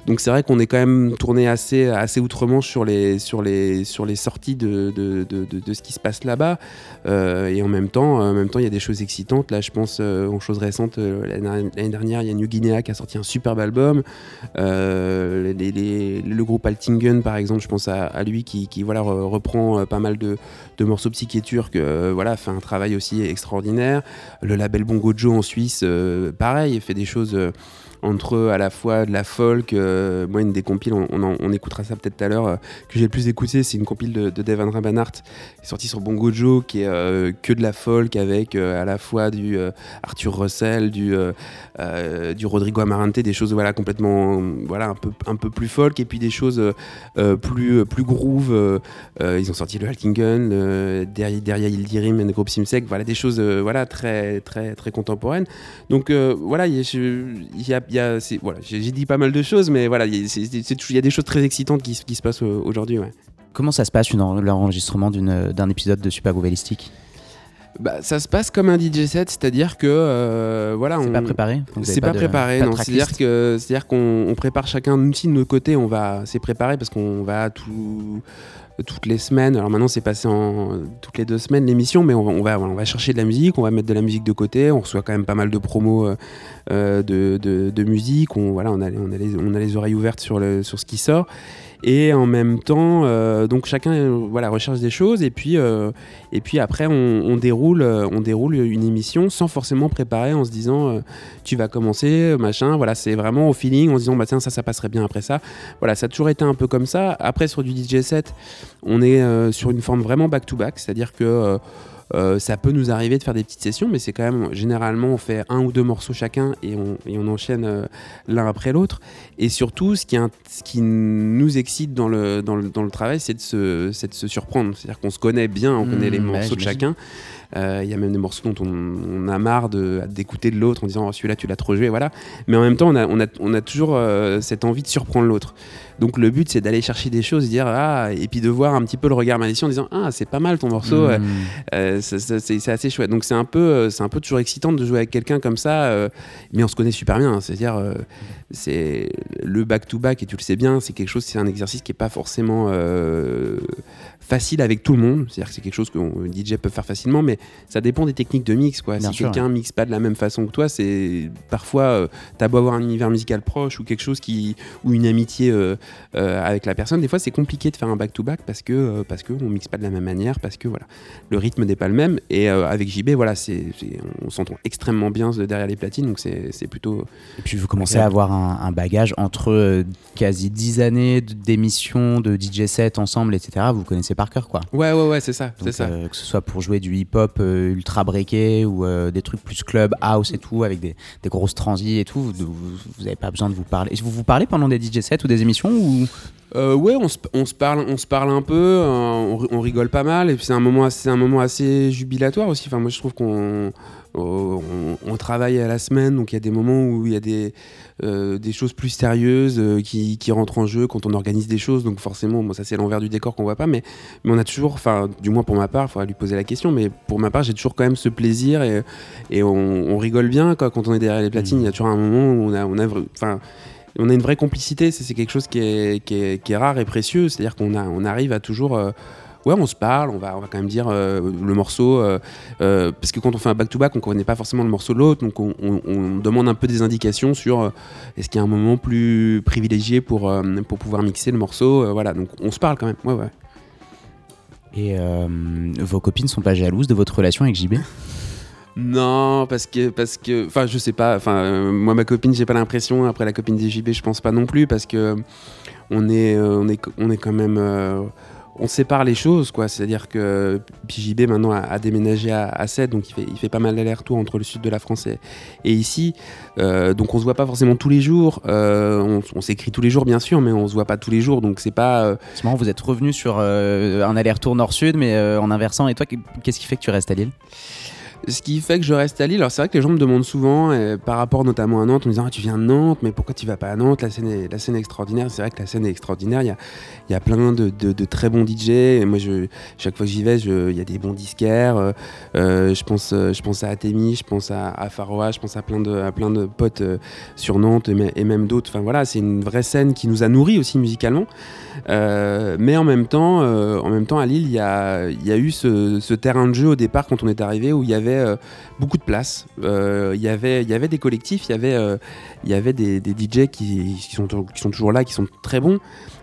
donc c'est vrai qu'on est quand même tourné assez assez outre-Manche sur les sur les sur les sorties de, de, ce qui se passe là-bas. Euh, et en même temps, il y a des choses excitantes. Là, je pense euh, aux choses récentes. euh, l'année dernière, il y a New Guinea qui a sorti un superbe album. Euh, le groupe Altingen, par exemple, je pense à, lui qui, voilà re- reprend pas mal de, morceaux psyché turcs. voilà, fait un travail aussi extraordinaire. Le label Bongo Joe en Suisse, pareil, fait des choses. Entre à la fois de la folk, euh, moi une des compiles, on, on, écoutera ça peut-être tout à l'heure, euh, que j'ai le plus écouté, c'est une compile de, de est sortie sur Bongo Joe, qui est euh, que de la folk avec à la fois du Arthur Russell, du, du Rodrigo Amarante, des choses voilà complètement voilà un peu un peu plus folk et puis des choses plus plus groove. ils ont sorti le Haltingen, derrière derrière Yildirim et le groupe Simsek, voilà des choses voilà très très très contemporaines. Donc voilà, il y a, y a- voilà, j'ai dit pas mal de choses, mais voilà, il y a, y des choses très excitantes qui, se- qui se passent euh, aujourd'hui. Ouais. Comment ça se passe l'enregistrement d'un épisode de Super Groovelistic Bah, ça se passe comme un DJ set, c'est-à-dire que euh, voilà, C'est on- pas préparé C'est pas, de- préparé, pas non. C'est-à-dire que c'est-à-dire qu'on on prépare chacun aussi de notre côté, on va c'est préparé parce qu'on va tout toutes les semaines. Alors maintenant c'est passé en toutes les deux semaines l'émission, mais on va, chercher de la musique, on va mettre de la musique de côté. On reçoit quand même pas mal de promos euh, euh, de, musique. On voilà on a on a les, on a les oreilles ouvertes sur le sur ce qui sort. Et en même temps, euh, donc chacun euh, voilà recherche des choses. Et puis euh, et puis après on, déroule on déroule une émission sans forcément préparer en se disant tu vas commencer machin. Voilà c'est vraiment au feeling en se disant bah tiens ça ça passerait bien après ça. Voilà ça a toujours été un peu comme ça. Après sur du DJ set on est sur une forme vraiment back to back c'est à dire que euh, ça peut nous arriver de faire des petites sessions, mais c'est quand même généralement on fait un ou deux morceaux chacun et on, et on enchaîne euh, l'un après l'autre. Et surtout, ce qui, ce qui nous excite dans le, dans le, dans le travail, c'est de, de se surprendre. C'est-à-dire qu'on se connaît bien, on Mmh, connaît les ouais, morceaux de chacun. Euh, Il y a même des morceaux dont on, on a marre d'écouter de l'autre en disant oh, celui-là tu l'as trop joué, voilà. Mais en même temps, on a, on a, on a toujours euh, cette envie de surprendre l'autre. Donc le but, c'est d'aller chercher des choses, dire ah, et puis de voir un petit peu le regard malicieux en disant ah, c'est pas mal ton morceau. Mmh. euh, c'est assez chouette. Donc c'est un peu, c'est un peu toujours excitant de jouer avec quelqu'un comme ça, euh, mais on se connaît super bien. hein. C'est-à-dire, euh, c'est le back to back et tu le sais bien, c'est quelque chose, c'est un exercice qui est pas forcément facile avec tout le monde. C'est-à-dire que c'est quelque chose qu'un DJ peut faire facilement, mais ça dépend des techniques de mix. Quoi. Bien si quelqu'un mixe pas de la même façon que toi, c'est parfois euh, t'as beau avoir un univers musical proche ou quelque chose qui ou une amitié euh, euh, avec la personne. Des fois, c'est compliqué de faire un back-to-back parce que euh, parce que on mixe pas de la même manière, parce que voilà, le rythme n'est pas le même. Et avec JB, voilà, c'est c'est- on s'entend extrêmement bien de derrière les platines, donc c'est c'est plutôt Et puis vous commencez à avoir un, un bagage entre quasi 10 années d'émissions, de DJ set ensemble, etc. Vous connaissez par cœur, quoi. ouais ouais ouais c'est ça c'est ça. euh, que ce soit pour jouer du hip-hop euh, ultra breaké ou euh, des trucs plus club, house et tout, avec des, des grosses transis et tout, vous, vous, vous avez pas besoin de vous parler. Vous vous parlez pendant des DJ sets ou des émissions ou? Ouais, on se, on se parle, on se parle un peu, on, ri- on rigole pas mal, et puis c'est un moment, assez- c'est un moment assez jubilatoire aussi. Enfin, moi, je trouve qu'on on, on travaille à la semaine, donc il y a des moments où il y a des euh, des choses plus sérieuses euh, qui, qui rentrent en jeu quand on organise des choses. Donc forcément, bon, ça c'est l'envers du décor qu'on voit pas, mais mais on a toujours, enfin, du moins pour ma part, il faudra lui poser la question, mais pour ma part, j'ai toujours quand même ce plaisir et et on, on rigole bien quoi, quand on est derrière les platines. Il y a toujours un moment où on a, on a, vra- enfin on a une vraie complicité, c'est quelque chose qui est, qui est, qui est rare et précieux, c'est-à-dire qu'on on arrive à toujours... euh, ouais, on se parle, on va, on va quand même dire euh, le morceau, euh, euh, parce que quand on fait un back-to-back, on connaît pas forcément le morceau de l'autre, donc on, on- on demande un peu des indications sur est-ce qu'il y a un moment plus privilégié pour, pour pouvoir mixer le morceau, voilà, donc on se parle quand même, ouais, ouais. et vos copines sont pas jalouses de votre relation avec JB Non, parce que, parce que, enfin, je sais pas. Enfin, euh, moi, ma copine, j'ai pas l'impression. Après, la copine des JB, je pense pas non plus, parce que on est, euh, on est, on est quand même, euh, on sépare les choses, quoi. C'est-à-dire que puis JB maintenant a, déménagé à, à donc il fait, pas mal d'allers-retours entre le sud de la France et, ici. Euh, donc on se voit pas forcément tous les jours. Euh, on s'écrit tous les jours, bien sûr, mais on se voit pas tous les jours, donc c'est pas. euh, C'est marrant, vous êtes revenu sur un aller-retour nord-sud, mais en inversant. Et toi, qu'est-ce qui fait que tu restes à Lille? Ce qui fait que je reste à Lille. Alors c'est vrai que les gens me demandent souvent, euh, par rapport notamment à Nantes, en me disant ah, tu viens de Nantes, mais pourquoi tu vas pas à Nantes? La scène est, la scène extraordinaire. C'est vrai que la scène est extraordinaire. Il y a, y a plein de, très bons DJ. Et moi, chaque fois que j'y vais, il y a des bons disquaires. Euh, euh, je, pense, je pense à Atemi, je pense à, à Faroa, je pense à plein de, à plein de potes sur Nantes et, me- et même d'autres. Enfin voilà, c'est une vraie scène qui nous a nourris aussi musicalement. Mais en même temps, en même temps, à Lille, il y a, y a eu ce terrain de jeu au départ quand on est arrivé où il y avait euh, beaucoup de place. Euh, il y avait, y avait des collectifs, il y avait, euh, il y avait des, des DJ qui, sont, qui sont toujours là, qui sont très bons.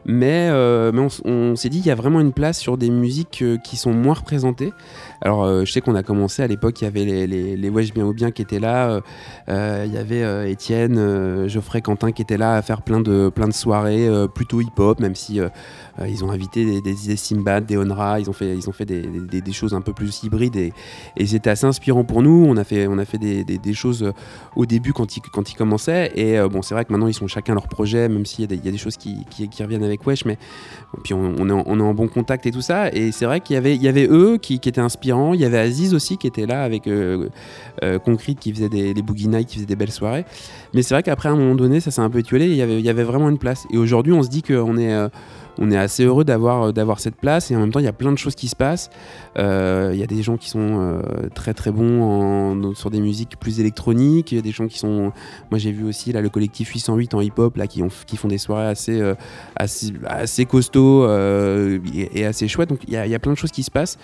Mais, euh, mais on, on s'est dit qu'il y a vraiment une place sur des musiques euh, qui sont moins représentées. Alors, euh, je sais qu'on a commencé à l'époque, il y avait les, les, Wesh Bien ou Bien qui étaient là. euh, euh, il y avait Étienne, Geoffrey, Quentin qui étaient là à faire plein de, plein de soirées plutôt hip-hop, même si ils ont invité des, des, des Simbad, des Onra, ils ont fait, ils ont fait des, des, choses un peu plus hybrides et, c'était assez inspirant pour nous. On a fait, on a fait des, choses au début quand ils, quand ils commençaient. Et bon, c'est vrai que maintenant ils sont chacun leur projet, même s'il y, y a des choses qui, qui, reviennent avec Wesh, mais puis on, est en, on est en bon contact et tout ça. Et c'est vrai qu'il y avait, y avait eux qui, qui étaient Il y avait Aziz aussi qui était là avec euh, euh, Concrete qui faisait des, les Boogie Nights, qui faisait des belles soirées. Mais c'est vrai qu'après, à un moment donné, ça s'est un peu étiolé. Il y avait, il y avait vraiment une place. Et aujourd'hui, on se dit qu'on est, euh, on est assez heureux d'avoir, euh, d'avoir cette place. Et en même temps, il y a plein de choses qui se passent. Euh, Il y a des gens qui sont euh, très très bons en- sur des musiques plus électroniques. Il y a des gens qui sont. Moi, j'ai vu aussi là le collectif 808 en hip-hop là qui, ont, qui font des soirées assez, costauds et, assez chouettes. Donc il y, a- plein de choses qui se passent.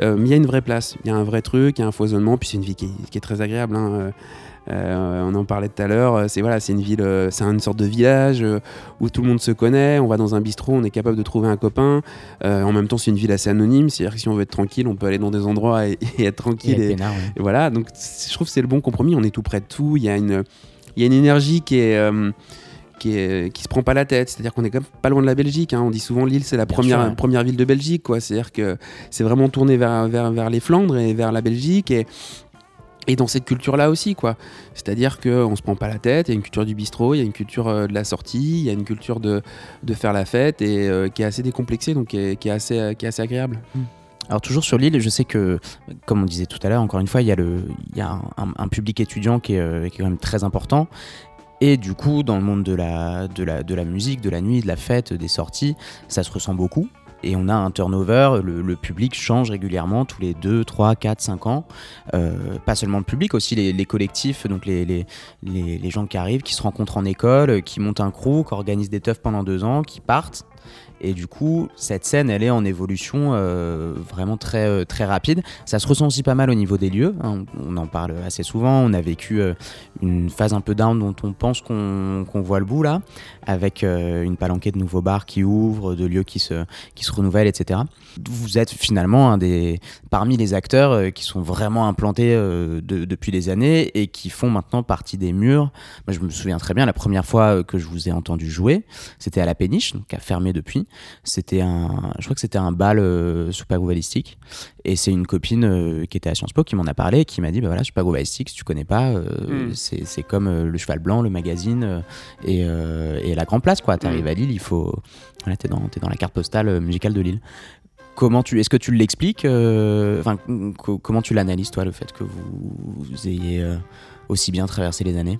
Mais il y a une vraie place. Il y a un vrai truc, il y a un foisonnement. Puis c'est une vie qui est, qui est très agréable. hein. Euh, on en parlait tout à l'heure. euh, C'est voilà, c'est une ville, euh, c'est une sorte de village où tout le monde se connaît. On va dans un bistrot, on est capable de trouver un copain. En même temps, c'est une ville assez anonyme. C'est-à-dire que si on veut être tranquille, on peut aller dans des endroits et, et être tranquille. Et Et, peinard, ouais. et voilà. Donc je trouve que c'est le bon compromis. On est tout près de tout. Il y a une, il y a une énergie qui est qui, est, qui se prend pas la tête. C'est-à-dire qu'on est quand même pas loin de la Belgique. hein. On dit souvent Lille, c'est la Bien première, sûr, première ville de Belgique. quoi. C'est-à-dire que c'est vraiment tourné vers, vers, vers les Flandres et vers la Belgique. Et, et dans cette culture-là aussi, quoi. C'est-à-dire qu'on se prend pas la tête. Il y a une culture du bistrot, il y a une culture euh, de la sortie, il y a une culture de, de faire la fête et euh, qui est assez décomplexée, donc qui est, assez, euh, qui est assez agréable. Alors toujours sur l'île, je sais que, comme on disait tout à l'heure, encore une fois, il y a, le, il y a un, public étudiant qui est, qui est quand même très important. Et du coup, dans le monde de la, de, la, de la musique, de la nuit, de la fête, des sorties, ça se ressent beaucoup. Et on a un turnover, le, public change régulièrement tous les 2, 3, 4, 5 ans. Euh, pas seulement le public, aussi les, collectifs, donc les gens qui arrivent, qui se rencontrent en école, qui montent un crew, qui organisent des teufs pendant deux ans, qui partent. Et du coup, cette scène, elle est en évolution euh, vraiment très, euh, très rapide. Ça se ressent aussi pas mal au niveau des lieux. hein. On en parle assez souvent. On a vécu euh, une phase un peu down dont on pense qu'on voit le bout là, avec une palanquée de nouveaux bars qui ouvrent, de lieux qui se, qui se renouvellent, etc. Vous êtes finalement parmi les acteurs qui sont vraiment implantés de- depuis des années et qui font maintenant partie des murs. Moi, je me souviens très bien la première fois que je vous ai entendu jouer, c'était à la Péniche, donc a fermé depuis. C'était un, je crois que c'était un bal euh, sous Pago Balistique. Et c'est une copine euh, qui était à Sciences Po qui m'en a parlé, et qui m'a dit bah voilà, Super Balistique, si tu connais pas, euh, Mm. c'est comme euh, le Cheval Blanc, le magazine et, et la Grand Place quoi. T'arrives Mm. à Lille, il faut, voilà, t'es dans, t'es dans la carte postale musicale de Lille. Comment tu, est-ce que tu l'expliques euh, Enfin, co- comment tu l'analyses toi le fait que vous, vous ayez euh, aussi bien traversé les années?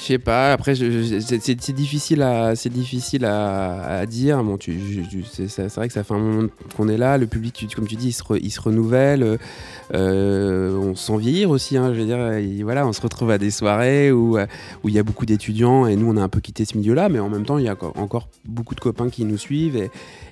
Je sais pas, après, c'est difficile, à, difficile à, dire. Bon, c'est vrai que ça fait un moment qu'on est là. Le public, comme tu dis, il se, renouvelle. Euh, on se sent vieillir aussi. hein, je veux dire, voilà, on se retrouve à des soirées où euh, où il y a beaucoup d'étudiants et nous, on a un peu quitté ce milieu-là. Mais en même temps, il y a encore- beaucoup de copains qui nous suivent.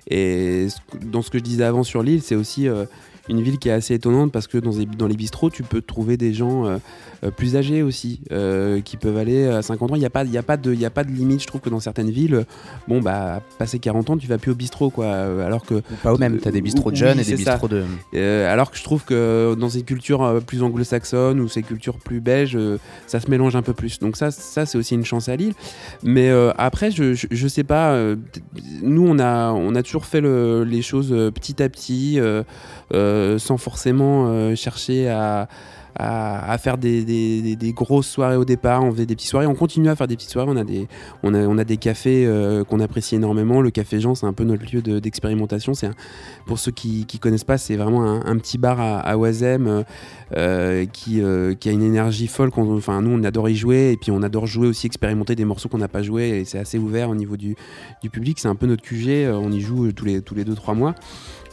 Et, dans ce que je disais avant sur l'île, c'est aussi euh, une ville qui est assez étonnante parce que dans les, dans les bistrots, tu peux trouver des gens euh, euh, plus âgés aussi, euh, qui peuvent aller à 50 ans. Il n'y a, pas- y a, pas de- il y a pas de limite, je trouve que dans certaines villes, bon, bah, passé 40 ans, tu vas plus au bistrot, quoi. Alors que, Ou pas au même T'as des bistrots de jeunes oui, et des bistrots de. euh, alors que je trouve que dans ces cultures plus anglo-saxonnes ou ces cultures plus belges, ça se mélange un peu plus. Donc ça, ça c'est aussi une chance à Lille. Mais après, je, je, je sais pas. nous, on a, on a toujours fait le- les choses petit à petit, sans forcément euh, chercher à, à, faire des, grosses soirées au départ. On faisait des petites soirées. On continue à faire des petites soirées. On a des, on a, on a des cafés euh, qu'on apprécie énormément. Le Café Jean, c'est un peu notre lieu de- d'expérimentation. pour ceux qui ne connaissent pas, c'est vraiment un, petit bar à, à euh, euh, qui, qui a une énergie folle. Enfin, nous, on adore y jouer et puis on adore jouer aussi, expérimenter des morceaux qu'on n'a pas joués et c'est assez ouvert au niveau du, du public. C'est un peu notre QG. On y joue tous les tous les mois.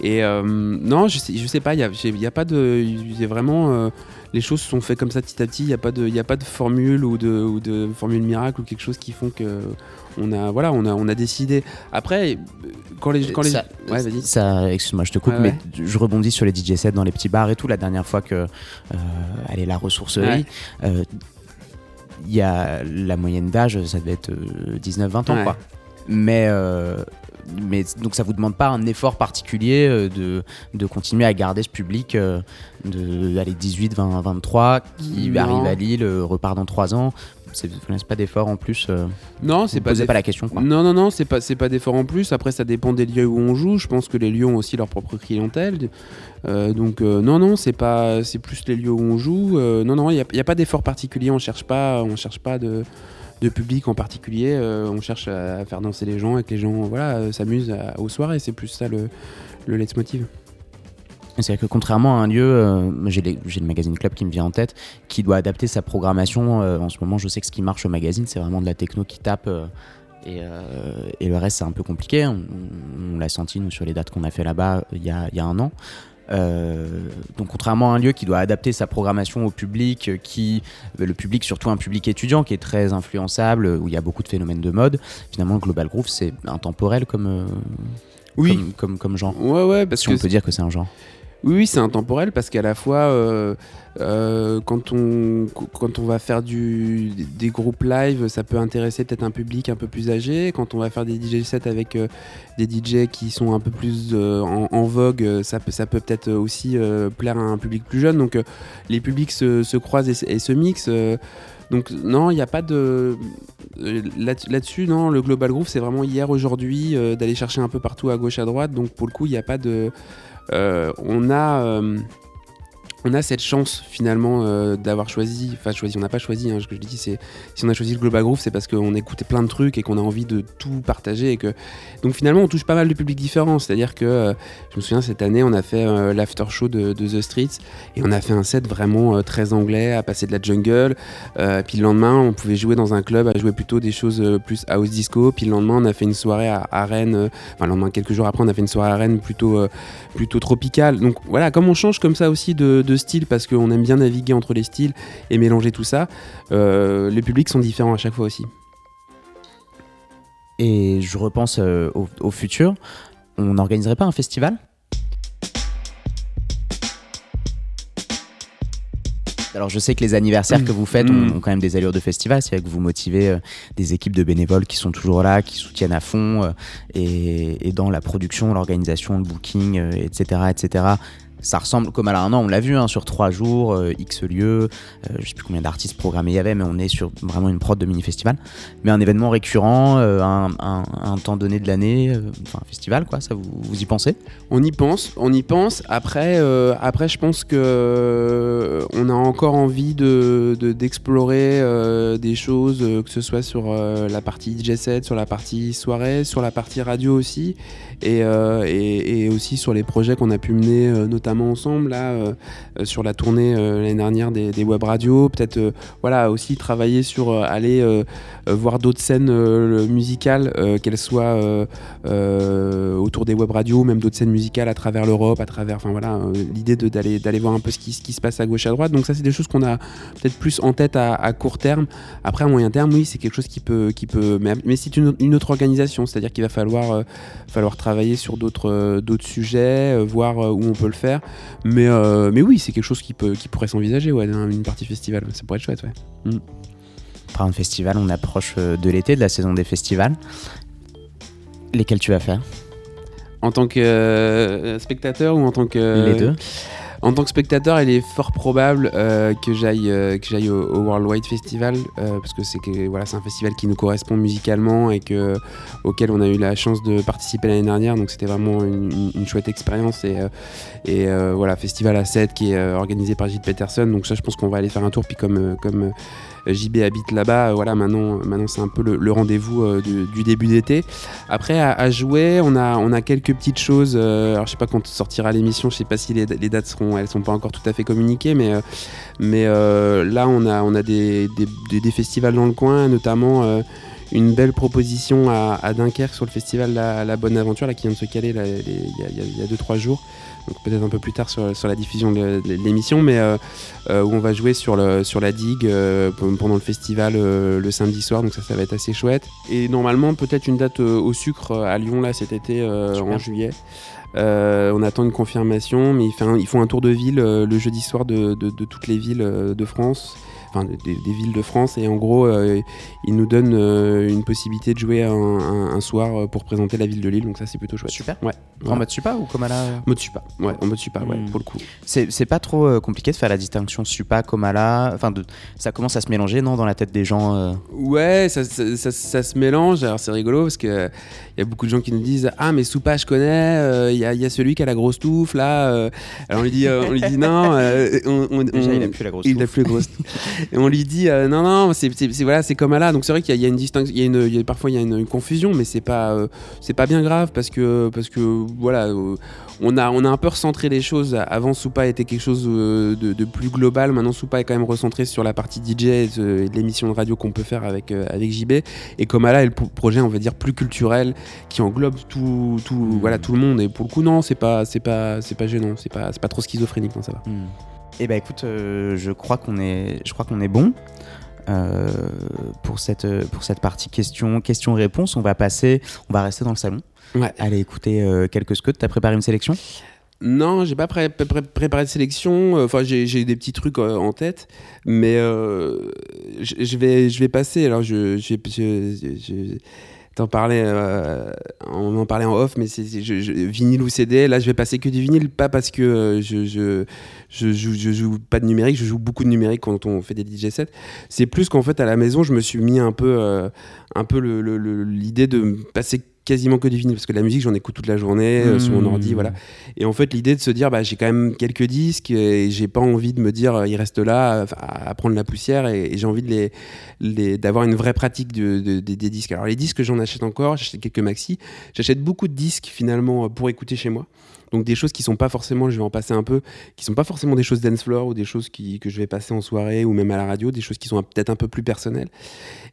Et non, je sais, je sais pas. Il y a, a pas de, y a vraiment. Euh, les choses sont faites comme ça petit à petit. Il n'y a pas de, il y a pas de formule ou de, ou de formule miracle ou quelque chose qui font que on a, voilà, on a, on a décidé. Après, euh, quand les, quand les, ça, ouais, vas-y. ça- excuse-moi, je te coupe, ouais. mais je rebondis sur les DJ sets dans les petits bars et tout. La dernière fois que euh, elle est la ressourcerie, Ouais. euh, il y a la moyenne d'âge, ça devait être euh, 19-20 ans, Ouais. quoi. Mais, euh, mais donc ça vous demande pas un effort particulier euh, de, de continuer à garder ce public euh, de allez, 18, 20, 23 qui Non. arrive à Lille, euh, repart dans 3 ans. C'est pas d'effort en plus. Non, c'est pas, posez pas la question. Quoi. Non, non, non, c'est pas, c'est pas d'effort en plus. Après, ça dépend des lieux où on joue. Je pense que les lieux ont aussi leur propre clientèle. Euh, donc, euh, non, non, c'est pas, c'est plus les lieux où on joue. Euh, non, non, il n'y a, pas d'effort particulier. On cherche pas, on cherche pas de, de public en particulier. Euh, on cherche à faire danser les gens et que les gens, voilà, euh, s'amusent à- aux soirées. C'est plus ça le, le leitmotiv. C'est-à-dire que contrairement à un lieu, euh, j'ai le magazine Club qui me vient en tête, qui doit adapter sa programmation. en ce moment, je sais que ce qui marche au magazine, c'est vraiment de la techno qui tape. et, et le reste, c'est un peu compliqué. On, l'a senti, nous, sur les dates qu'on a fait là-bas il y a un an. Euh, donc contrairement à un lieu qui doit adapter sa programmation au public, euh, qui le public surtout un public étudiant qui est très influençable, où il y a beaucoup de phénomènes de mode, finalement Global Groove c'est intemporel comme, euh, Oui. comme, comme, comme genre. Ouais, ouais, parce Si que on peut dire que c'est un genre. Oui, c'est intemporel parce qu'à la fois, euh, euh, quand, on, quand on va faire du, des groupes live, ça peut intéresser peut-être un public un peu plus âgé. Quand on va faire des DJ sets avec euh, des DJ qui sont un peu plus en, vogue, ça peut ça peut peut-être aussi plaire à un public plus jeune. Donc les publics se, se croisent et, se- mixent. donc non, il n'y a pas de... là- Là-dessus, non, le Global Groove, c'est vraiment hier, aujourd'hui, d'aller chercher un peu partout à gauche, à droite. Donc pour le coup, il n'y a pas de... Euh, on a euh, on a cette chance finalement euh, d'avoir choisi, enfin choisi, on n'a pas choisi, hein, ce que je dis, c'est si on a choisi le Global Groove, c'est parce qu'on écoutait plein de trucs et qu'on a envie de tout partager et que donc finalement on touche pas mal de publics différents, c'est-à-dire que euh, je me souviens cette année on a fait euh, l'after show de, The Streets et on a fait un set vraiment très anglais à passer de la jungle, puis le lendemain on pouvait jouer dans un club à jouer plutôt des choses plus house disco, puis le lendemain on a fait une soirée à, à Rennes, enfin le lendemain quelques jours après on a fait une soirée à Rennes plutôt plutôt tropicale. Donc voilà, comme on change comme ça aussi de, de style parce qu'on aime bien naviguer entre les styles et mélanger tout ça, euh, les publics sont différents à chaque fois aussi. Et je repense euh, au, au futur. On n'organiserait pas un festival? Alors je sais que les anniversaires que vous faites Mm. ont, ont quand même des allures de festival, c'est-à-dire que vous motivez euh, des équipes de bénévoles qui sont toujours là, qui soutiennent à fond, euh, et, et dans la production, l'organisation, le booking, etc., etc. Ça ressemble comme à un an, on l'a vu, hein, sur trois jours, euh, X lieux, euh, je sais plus combien d'artistes programmés il y avait, mais on est sur vraiment une prod de mini-festival. Mais un événement récurrent, euh, un, temps donné de l'année, euh, un festival, quoi, ça vous, y pensez? On y pense, on y pense. Après, après je pense que on a encore envie de de- d'explorer des choses, que ce soit sur la partie DJ set, sur la partie soirée, sur la partie radio aussi, et, et, aussi sur les projets qu'on a pu mener euh, ensemble là euh, euh, sur la tournée euh, l'année dernière des, web radios. Peut-être voilà aussi travailler sur aller voir d'autres scènes musicales, qu'elles soient autour des web radios, même d'autres scènes musicales à travers l'Europe, à travers, enfin voilà, l'idée d'aller d'aller voir un peu ce qui, se passe à gauche à droite. Donc ça, c'est des choses qu'on a peut-être plus en tête à, court terme. Après, à moyen terme, oui, c'est quelque chose qui peut, qui peut, mais, mais c'est une, autre organisation, c'est-à-dire qu'il va falloir, falloir travailler sur d'autres, d'autres sujets, voir où on peut le faire. Mais, euh, mais oui, c'est quelque chose qui peut, qui pourrait s'envisager, ouais, un- une partie festival, ça pourrait être chouette, ouais. Par un festival, on approche euh, de l'été, de la saison des festivals. Lesquels tu vas faire? En tant que euh, spectateur ou en tant que Les deux En tant que spectateur, il est fort probable euh, que j'aille euh, que j'aille au, Worldwide Festival euh, parce que c'est un festival qui nous correspond musicalement et que auquel on a eu la chance de participer l'année dernière. Donc c'était vraiment une, chouette expérience et voilà, festival à 7 qui est organisé par Gilles Peterson. Donc ça, je pense qu'on va aller faire un tour. Comme comme JB habite là-bas, euh, voilà, maintenant maintenant c'est un peu le, rendez-vous euh, du, début d'été. Après, à, jouer, on a, on quelques petites choses. euh, alors, je sais pas quand sortira l'émission, je sais pas si les, dates seront, elles sont pas encore tout à fait communiquées, mais, euh, euh, là, on a, on des, festivals dans le coin, notamment euh, une belle proposition à, Dunkerque sur le festival La, Bonne Aventure, là, qui vient de se caler il y a- a 2-3 jours. Donc peut-être un peu plus tard sur, sur la diffusion de, de l'émission, mais euh, euh, où on va jouer sur, le, sur la digue euh, pendant le festival le samedi soir, donc ça, ça va être assez chouette. Et normalement, peut-être une date au sucre à Lyon là cet été en juillet. On attend une confirmation, mais ils, fait un- ils font un tour de ville le jeudi soir de, de- toutes les villes de France, enfin des, des villes de France, et en gros, euh, ils nous donnent euh, une possibilité de jouer un, un- un soir euh, pour présenter la ville de Lille, donc ça c'est plutôt chouette. Super. Ouais. En mode supa ou comme à la... Mode supa, ouais, en mode supa, ouais, Mm. pour le coup. C'est pas trop compliqué de faire la distinction supa, komala. Enfin, de... ça commence à se mélanger, non, dans la tête des gens. Ouais, ça, ça- ça- ça se mélange. Alors c'est rigolo parce que y a beaucoup de gens qui nous disent ah mais Soupa je connais. euh, Il y, a, il y a celui qui a la grosse touffe là. euh. Alors on lui dit, euh, on lui dit non. on, on- Déjà, on- il a plus la grosse il a plus la grosse touffe. Et on lui dit non non c'est voilà c'est comme là. Donc c'est vrai qu'il y, a- il y a une distinction. Il y a il parfois il y a une, une confusion, mais c'est pas c'est pas bien grave parce que parce que voilà. On a, on a un peu recentré les choses. Avant, Soupa était quelque chose euh, de, de plus global. Maintenant, Soupa est quand même recentré sur la partie DJ et de, de l'émission de radio qu'on peut faire avec, euh, avec JB. Et Komala est le pro- projet, on va dire, plus culturel qui englobe tout, tout, Mm. voilà, tout le monde. Et pour le coup, non, c'est pas, c'est pas, c'est pas gênant. C'est pas, c'est pas trop schizophrénique, non, ça va. Hmm. Eh ben écoute, euh, je crois qu'on est, je crois qu'on est bon euh, pour cette pour cette partie question question réponse. On va passer, on va rester dans le salon. Ouais. Aller écouter euh, quelques scuds. T'as préparé une sélection? Non, j'ai pas pré- pré- pré- préparé de sélection. Enfin, j'ai des petits trucs euh, en tête, mais euh, je vais, je vais passer. Alors, je, je, t'en parlais, euh, on en parlait en off, mais c'est vinyle ou CD. Là, je vais passer que du vinyle, pas parce que euh, je, je, je, joue, je joue pas de numérique, je joue beaucoup de numérique quand on fait des DJ sets. C'est plus qu'en fait, à la maison, je me suis mis un peu, euh, un peu le- le- le- l'idée de passer quasiment que du vinyle parce que la musique j'en écoute toute la journée euh, sur mon ordi voilà et en fait, l'idée de se dire, bah, j'ai quand même quelques disques et j'ai pas envie de me dire, euh, il reste là à, à prendre la poussière et, et j'ai envie de les, les- d'avoir une vraie pratique de- de- de- des disques. Alors, les disques, j'en achète encore, j'achète quelques maxi. J'achète beaucoup de disques finalement euh, pour écouter chez moi. Donc des choses qui sont pas forcément, je vais en passer un peu, qui sont pas forcément des choses dance floor ou des choses qui, que je vais passer en soirée ou même à la radio, des choses qui sont peut-être un peu plus personnelles.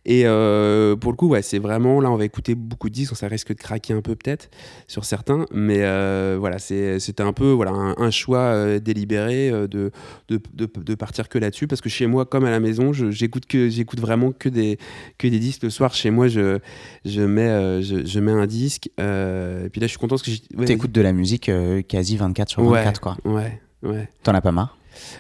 Et euh, pour le coup, ouais, c'est vraiment là, on va écouter beaucoup de disques, ça risque de craquer un peu peut-être sur certains, mais euh, voilà, c'était un peu voilà un, un choix euh, délibéré euh, de, de, de, de partir que là-dessus parce que chez moi, comme à la maison, je- j'écoute que j'écoute vraiment que des que des disques le soir. Chez moi, je je mets je, je mets un disque et puis là, je suis content parce que ouais, T'écoutes de la musique quasi 24 sur Ouais. 24, quoi. Ouais, ouais. T'en as pas marre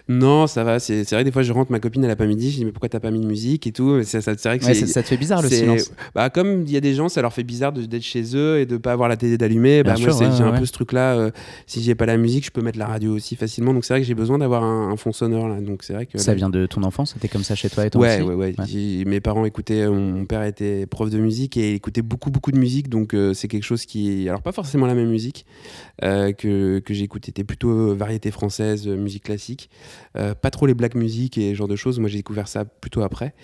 Non, ça va. C'est vrai, des fois, je rentre, ma copine, elle a pas mis. Je dis, mais pourquoi t'as pas mis de musique et tout. C'est vrai que Ouais, ça, ça te fait bizarre le silence. Bah, comme il y a des gens, ça leur fait bizarre d'être chez eux et de pas avoir la télé d'allumer. Bah, moi, ouais, j'ai un peu ce truc-là. euh, si j'ai pas la musique, je peux mettre la radio aussi facilement. Donc, c'est vrai que j'ai besoin d'avoir un, un fond sonore là. Donc, c'est vrai que. Ça vient de ton enfance C'était comme ça chez toi et ton Ouais, aussi ouais, ouais, Mes parents écoutaient, euh, mon père était prof de musique et il écoutait beaucoup, beaucoup de musique, donc euh, c'est quelque chose qui, alors pas forcément la même musique euh, que, que j'écoutais, c'était plutôt variété française, musique classique, Euh, pas trop les black music et ce genre de choses. Moi, j'ai découvert ça plutôt après.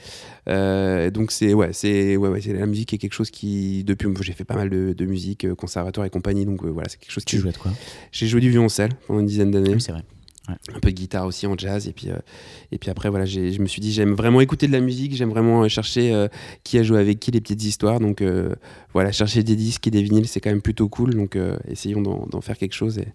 Euh, donc c'est ouais, c'est ouais, ouais, c'est la musique est quelque chose qui depuis j'ai fait pas mal de, de musique, euh, conservatoire et compagnie, donc voilà, c'est quelque chose Tu qui jouais de quoi? J'ai joué du violoncelle pendant une dizaine d'années. Oui, c'est vrai. un peu de guitare aussi en jazz. Et puis euh, et puis après voilà je me suis dit j'aime vraiment écouter de la musique. J'aime vraiment chercher euh, qui a joué avec qui les petites histoires. Donc euh, voilà chercher des disques et des vinyles c'est quand même plutôt cool. Donc essayons d'en d'en faire quelque chose. Et,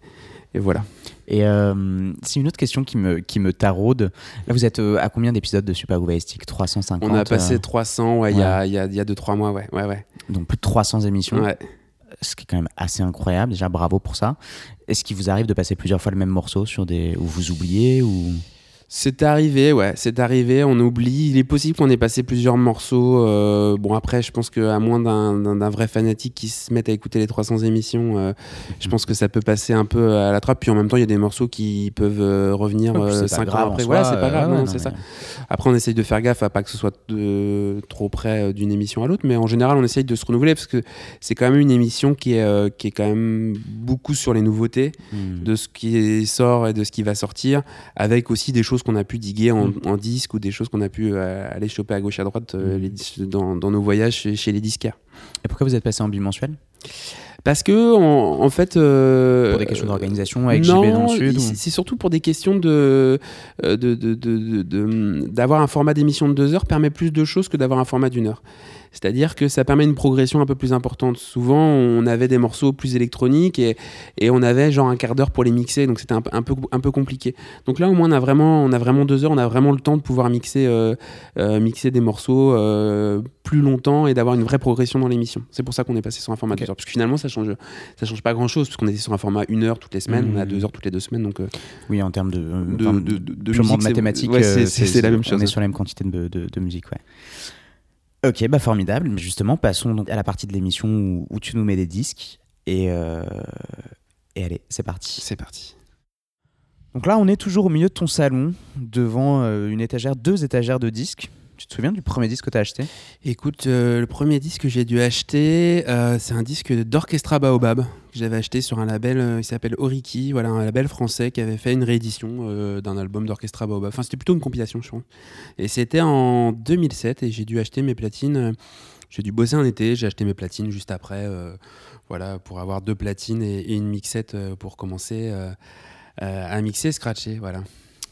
et voilà Et euh, c'est une autre question qui me, qui me taraude. Là, vous êtes euh, à combien d'épisodes de Super Stick 350 on a passé euh, 300 ouais il y a il y a il y a mois ouais ouais ouais, Donc plus de 300 émissions. ouais. Ce qui est quand même assez incroyable. Déjà, bravo pour ça. Est-ce qu'il vous arrive de passer plusieurs fois le même morceau sur des... où vous oubliez ou... C'est arrivé, ouais, c'est arrivé, on oublie. Il est possible qu'on ait passé plusieurs morceaux. euh, bon, après, je pense qu'à moins d'un- vrai fanatique qui se mette à écouter les 300 émissions, euh, je pense que ça peut passer un peu à la trappe. Puis en même temps, il y a des morceaux qui peuvent euh, revenir Ouais, puis c'est pas 5 grave ans après. Voilà, c'est pas grave, ouais, non, ouais, c'est ça. mais- Après, on essaye de faire gaffe à pas que ce soit de- trop près d'une émission à l'autre, mais en général, on essaye de se renouveler parce que c'est quand même une émission qui est, qui est quand même beaucoup sur les nouveautés Hmm. de ce qui sort et de ce qui va sortir, avec aussi des choses qu'on a pu diguer en, Mm. en disque ou des choses qu'on a pu euh, aller choper à gauche à droite euh, Mm. les dans, dans nos voyages chez, chez les disquaires. Et pourquoi vous êtes passé en bimensuel? Parce que en, en fait, euh, Pour des questions d'organisation avec non, JB dans le Sud c'est surtout pour des questions de de- de- de- de- de- d'avoir un format d'émission de deux heures permet plus de choses que d'avoir un format d'une heure. C'est-à-dire que ça permet une progression un peu plus importante. Souvent, on avait des morceaux plus électroniques et, et on avait genre un quart d'heure pour les mixer, donc c'était un, peu- un, peu, un peu compliqué. Donc là, au moins, on a vraiment, on a vraiment deux heures, on a vraiment le temps de pouvoir mixer, euh, euh, mixer des morceaux euh, plus longtemps et d'avoir une vraie progression dans l'émission. C'est pour ça qu'on est passé sur un format Ok. deux heures. Parce que finalement, ça change, ça change pas grand-chose, parce qu'on était sur un format une heure toutes les semaines, on a deux heures toutes les deux semaines, donc Oui, en termes de, de, enfin, de, de- de musique, de mathématiques, ouais, c'est- la même On chose. est sur la même quantité de, de- de musique, ouais. Ok, bah formidable. Mais Justement, passons donc à la partie de l'émission où, où tu nous mets des disques. Et, euh, et allez, c'est parti. C'est parti. Donc là, on est toujours au milieu de ton salon, devant euh, une étagère, deux étagères de disques. Tu te souviens du premier disque que tu as acheté? Écoute, euh, le premier disque que j'ai dû acheter, euh, c'est un disque d'Orchestra Baobab que j'avais acheté sur un label, euh, il s'appelle Oriki, voilà, un label français qui avait fait une réédition euh, d'un album d'Orchestra Baobab. Enfin, c'était plutôt une compilation, je crois. Et c'était en 2007 et j'ai dû acheter mes platines. J'ai dû bosser un été, j'ai acheté mes platines juste après, voilà, pour avoir deux platines et, et une mixette pour commencer à mixer, scratcher, voilà.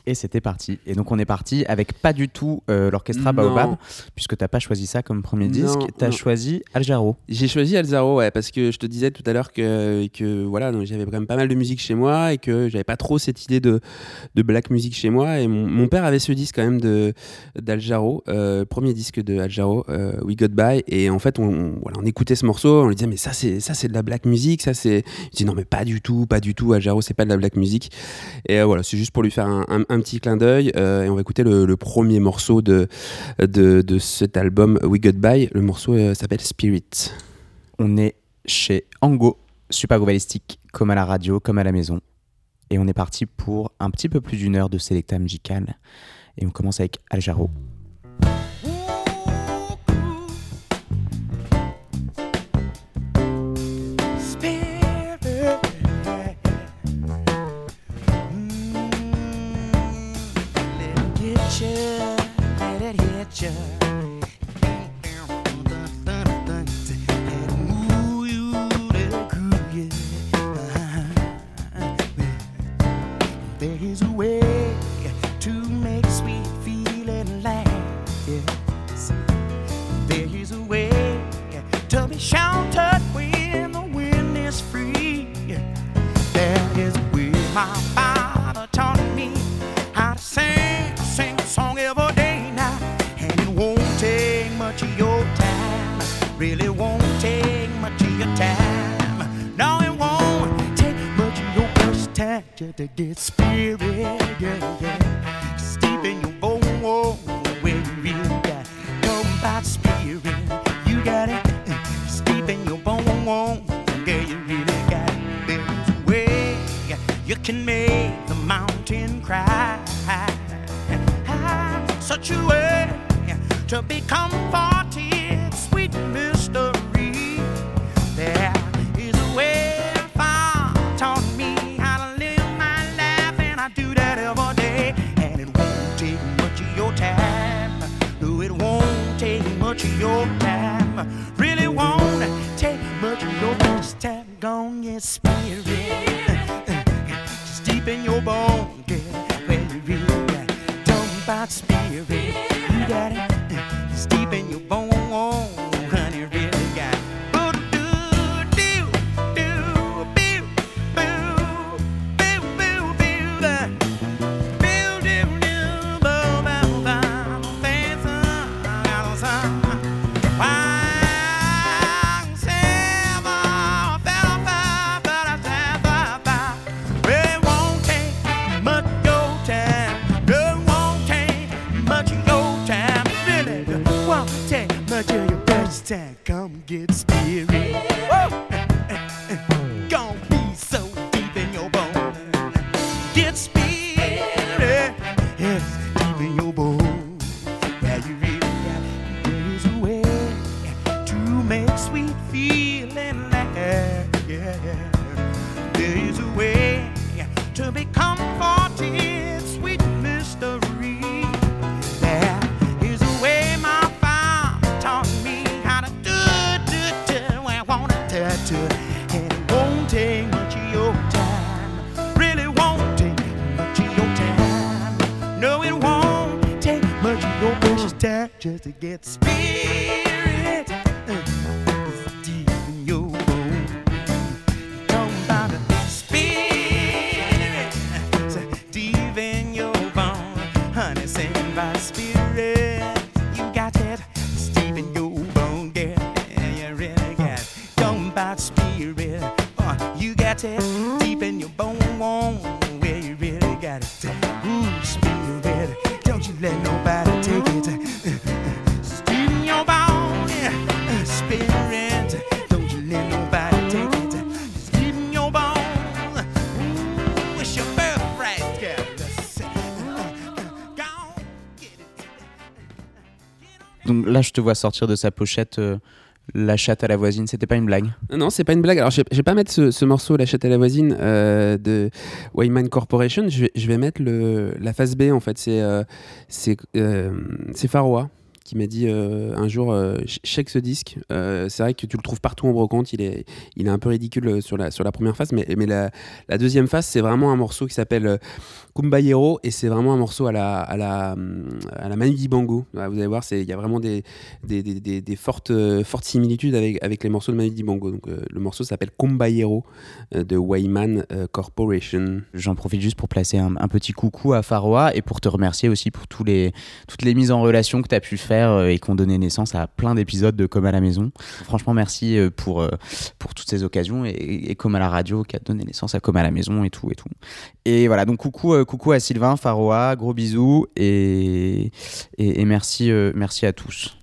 Et c'était parti. Et donc on est parti avec pas du tout euh, l'orchestra. Baobab, puisque t'as pas choisi ça comme premier Non, disque, t'as non. choisi Aljaro. J'ai choisi Alzaro, ouais, parce que je te disais tout à l'heure que, que voilà, donc j'avais quand même pas mal de musique chez moi et que j'avais pas trop cette idée de, de black music chez moi. Et mon, mon père avait ce disque quand même de d'Aljaro, euh, premier disque de Aljaro, euh, We Got By. Et en fait, on, on- voilà, on écoutait ce morceau, on lui disait mais ça c'est ça c'est de la black music, ça c'est. Il dit non mais pas du tout, pas du tout. Aljaro c'est pas de la black music. Et euh, voilà, c'est juste pour lui faire un, un- un petit clin d'œil. euh, et on va écouter le, premier morceau de, de cet album We Got By. Le morceau euh, s'appelle Spirit. On est chez Ango, Super Balistique, comme à la radio, comme à la maison. Et on est parti pour un petit peu plus d'une heure de Selecta musical. Et on commence avec Aljaro. Spirit. My father taught me how to sing, sing a song every day now. And it won't take much of your time. Really won't take much of your time. No, it won't take much of your time to get spirit. Yeah, yeah. Steep in your bones where you got know about spirit. You got it steep in your bones. Can make the mountain cry. Such a way to be comforted, sweet mystery. There is a way far taught me how to live my life, and I do that every day. And it won't take much of your time. No, it won't take much of your time. Really won't take much of your time. Gone, your spirit. Deep in your bones, girl, where you really got. Talking about spirit. You got it. Spirit. You got it. Deep in your bone, girl. Yeah, you really got it. About spirit. Uh, you got it. Là, je te vois sortir de sa pochette euh, La chatte à la voisine. C'était pas une blague. Non, non, c'est pas une blague. Alors, je vais, pas mettre ce, ce morceau, La chatte à la voisine, euh, de Wayman Corporation. Je vais, mettre la phase B, en fait. C'est euh, euh, Faroa qui m'a dit euh, un jour euh, ch- check ce disque. Euh, c'est vrai que tu le trouves partout en brocante. Il est, il est un peu ridicule sur la, sur la première phase, mais, mais la, deuxième phase, c'est vraiment un morceau qui s'appelle Kumbayero et c'est vraiment un morceau à la, à la, à la Manu Dibango. Vous allez voir, il y a vraiment des, des, des, des- fortes, fortes similitudes avec, avec les morceaux de Manu Dibango. Donc, le morceau s'appelle Kumbayero de Wayman Corporation. J'en profite juste pour placer un, un petit coucou à Faroa et pour te remercier aussi pour tous les, toutes les mises en relation que tu as pu faire euh, et qui ont donné naissance à plein d'épisodes de Comme à la maison. Franchement, merci euh, pour, euh, pour toutes ces occasions et, Comme à la radio qui a donné naissance à Comme à la maison et tout. Et, tout. et voilà, donc coucou, coucou à Sylvain, Faroa, gros bisous et, et, et merci, merci à tous.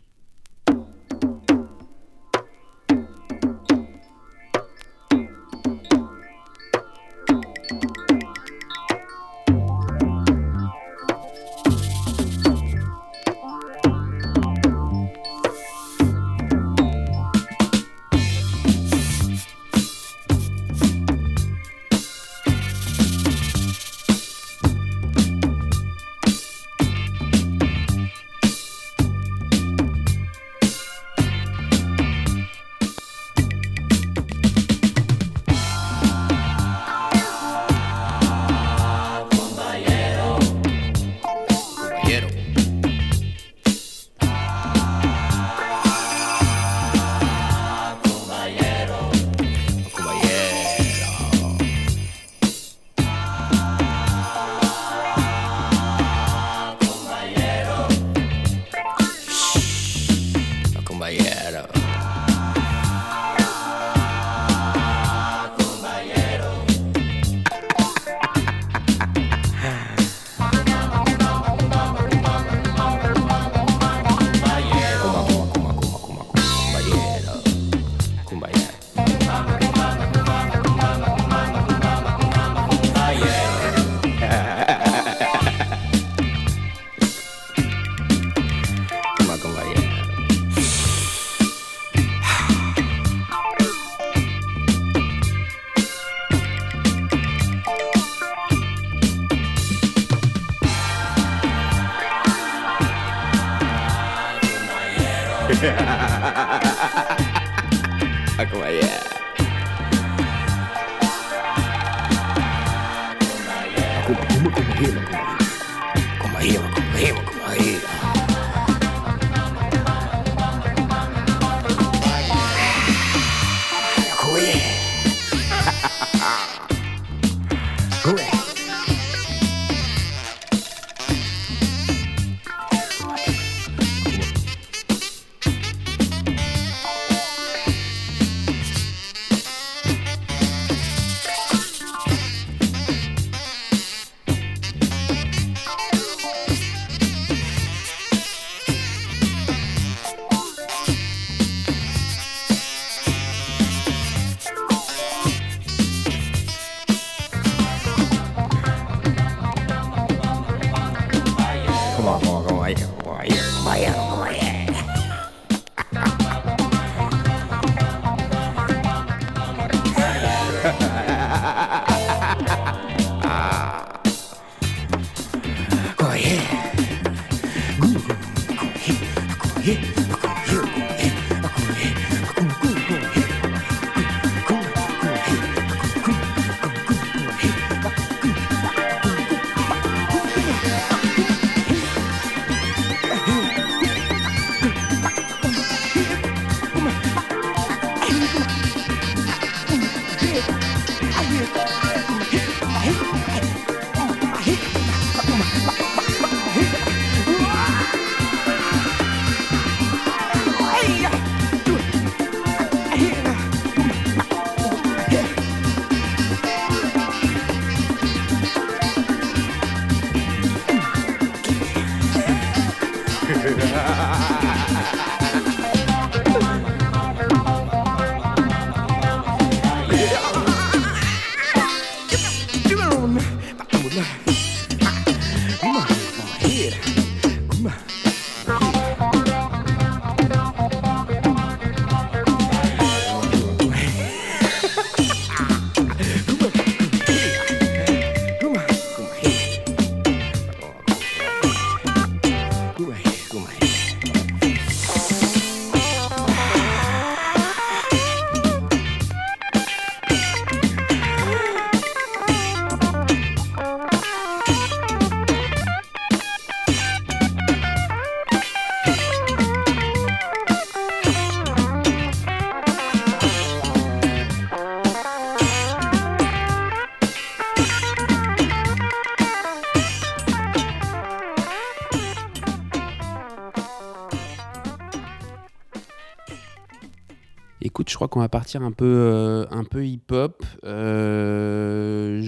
Qu'on va partir un peu, euh, un peu hip-hop. Euh,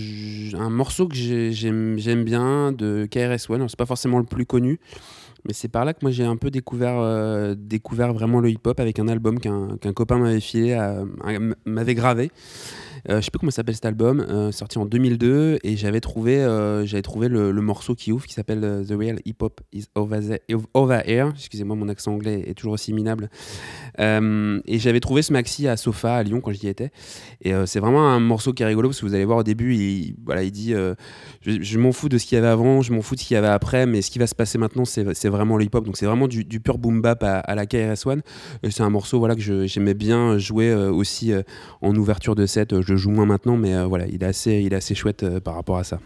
un morceau que j'ai- j'aime bien de KRS-One. C'est pas forcément le plus connu, mais c'est par là que moi j'ai un peu découvert, euh, découvert vraiment le hip-hop avec un album qu'un copain m'avait filé, m'avait gravé. Euh, je sais plus comment s'appelle cet album, euh, sorti en 2002, et j'avais trouvé, euh, j'avais trouvé le, morceau qui ouvre, qui s'appelle The Real Hip Hop is Over, the- over Here. Excusez-moi, mon accent anglais est toujours aussi minable. Et j'avais trouvé ce maxi à Sofa à Lyon quand j'y étais. Et c'est vraiment un morceau qui est rigolo parce que vous allez voir au début, il, voilà, il dit Je, m'en fous de ce qu'il y avait avant, je m'en fous de ce qu'il y avait après, mais ce qui va se passer maintenant, c'est vraiment le hip-hop. Donc c'est vraiment du, pur boom bap à, la KRS-One. C'est un morceau voilà, que j'aimais bien jouer aussi en ouverture de set. Je joue moins maintenant, mais euh, voilà, il est assez, il est assez chouette euh, par rapport à ça.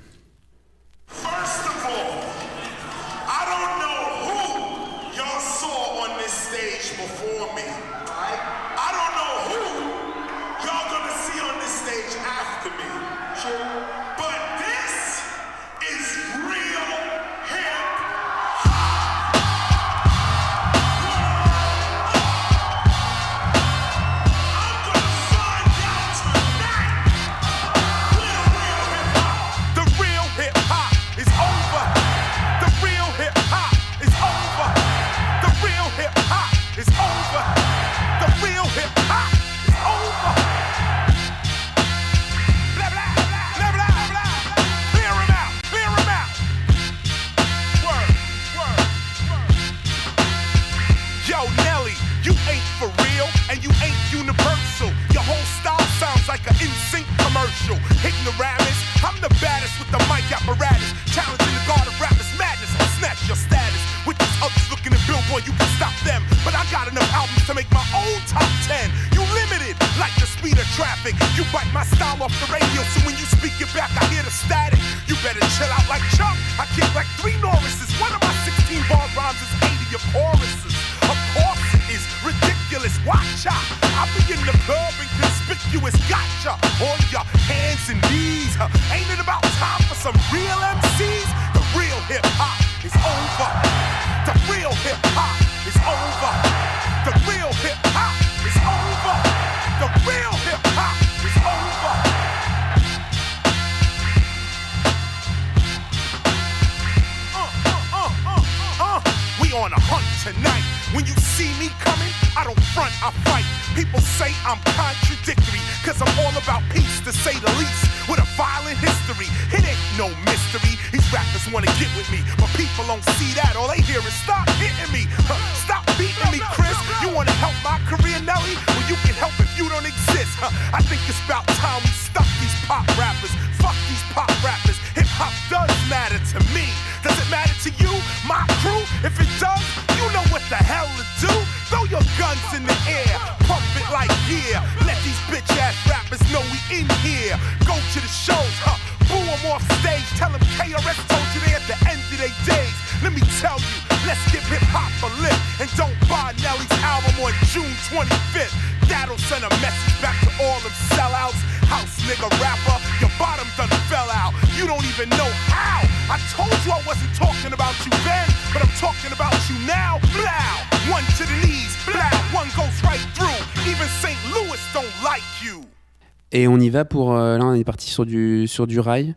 Pour. euh, là, on est parti sur du, sur du rail.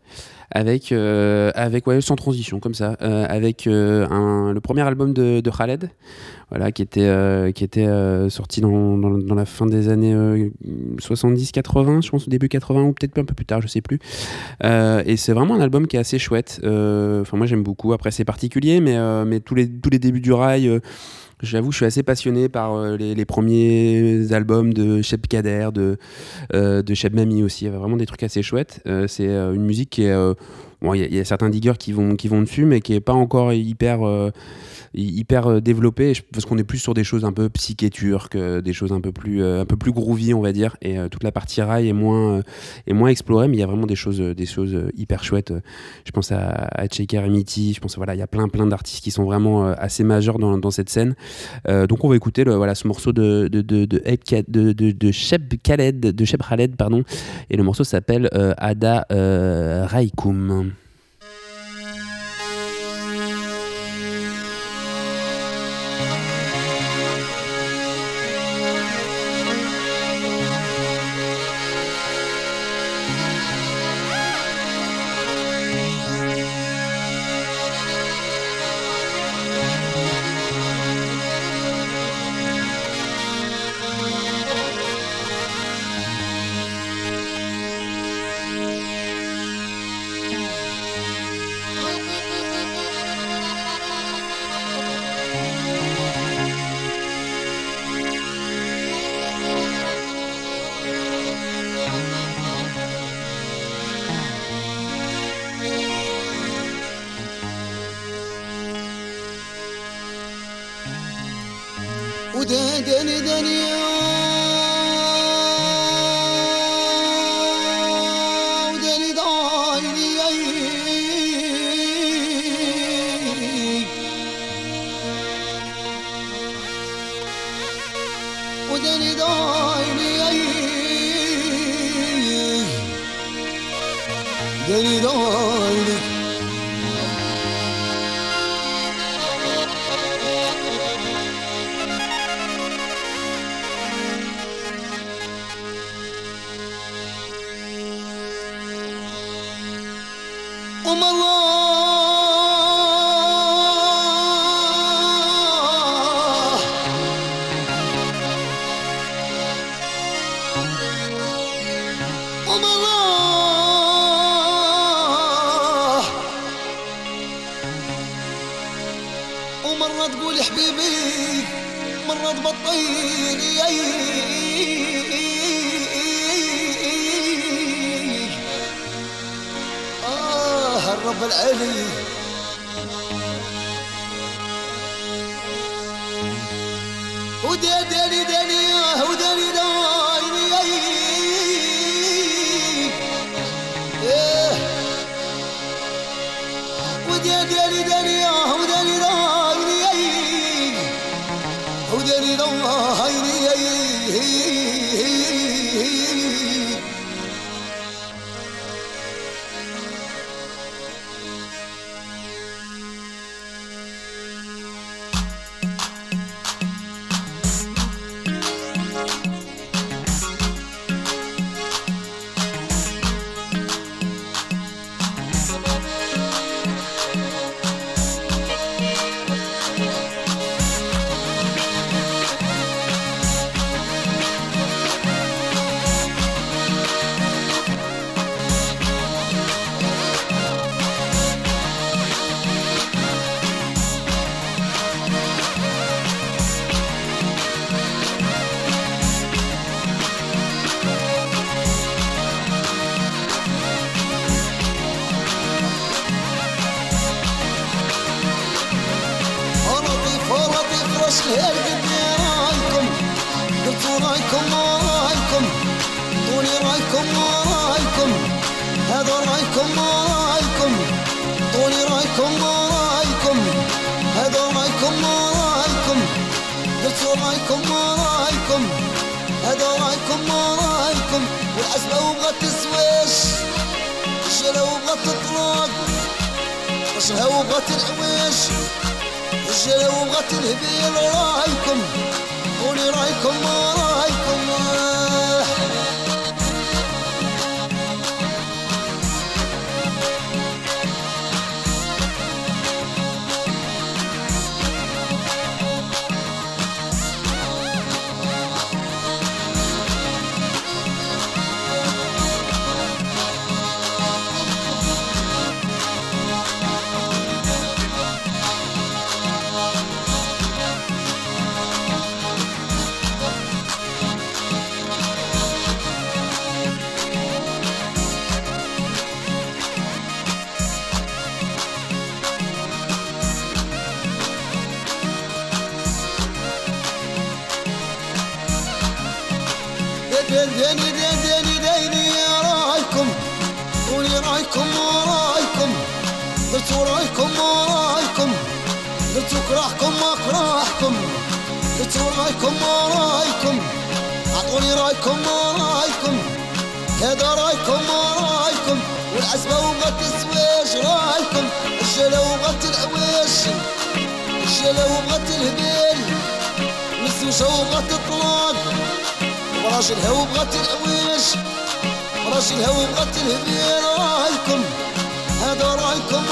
Avec, euh, avec sans transition, comme ça. euh, avec euh, le premier album de, de Khaled, voilà, qui était, qui était sorti dans, dans, la fin des années 70-80, je pense, au début 80, ou peut-être un peu plus tard, je sais plus. Et c'est vraiment un album qui est assez chouette. Enfin, moi, j'aime beaucoup. Après, c'est particulier, mais, mais tous, les, tous les débuts du rail. J'avoue, je suis assez passionné par euh, les, premiers albums de Cheb Kader, de, euh, de Cheb Mami aussi. Il y avait vraiment des trucs assez chouettes. Euh, c'est une musique qui est. bon, il y, a- certains diggers qui vont, qui vont dessus, mais qui est pas encore hyper. euh, hy- hyper euh, développé parce qu'on est plus sur des choses un peu psyché turques euh, des choses un peu plus un peu plus groovy on va dire et toute la partie rail est moins est moins explorée mais il y a vraiment des choses des choses hyper chouettes je pense à, à Checker je pense voilà il y a plein plein d'artistes qui sont vraiment assez majeurs dans, cette scène donc on va écouter voilà, ce morceau de, de, Sheb Khaled, de Sheb Khaled pardon, et le morceau s'appelle Ada euh, Raikum. وداني اكرهكم اكرهكم اتروا رايكم ما رايكم. اعطوني رايكم ما رايكم. هذا رايكم ما رايكم. والعزبة وما تسويش رايكم. الشلة وبغت العويش. الشلة وبغت الهبيل. مسوشه وبغت الطلاق. وراجلها وبغت العويش. راجلها وبغت الهبيل رايكم. هذا رايكم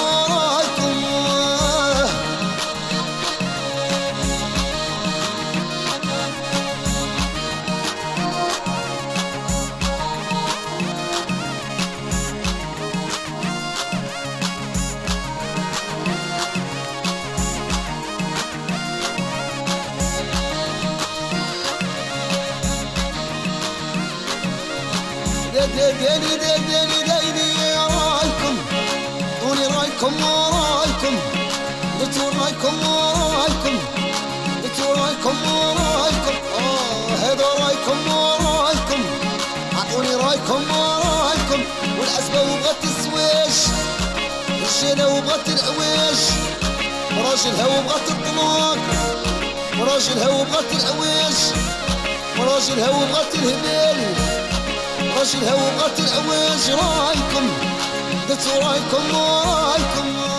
ديالي ديالي ديالي رايكم طولي رايكم ورايكم دتوا رايكم ورايكم دتوا رايكم ورايكم آه هذا رايكم ورايكم عطوني رايكم ورايكم والعزبه وبغات الزواج الرجاله وبغات العويش وراجلها وبغات الطلاق وراجلها وبغات العويش وراجلها وبغات الهبال عاش الهوى وقتل رايكم دت رايكم ورايكم.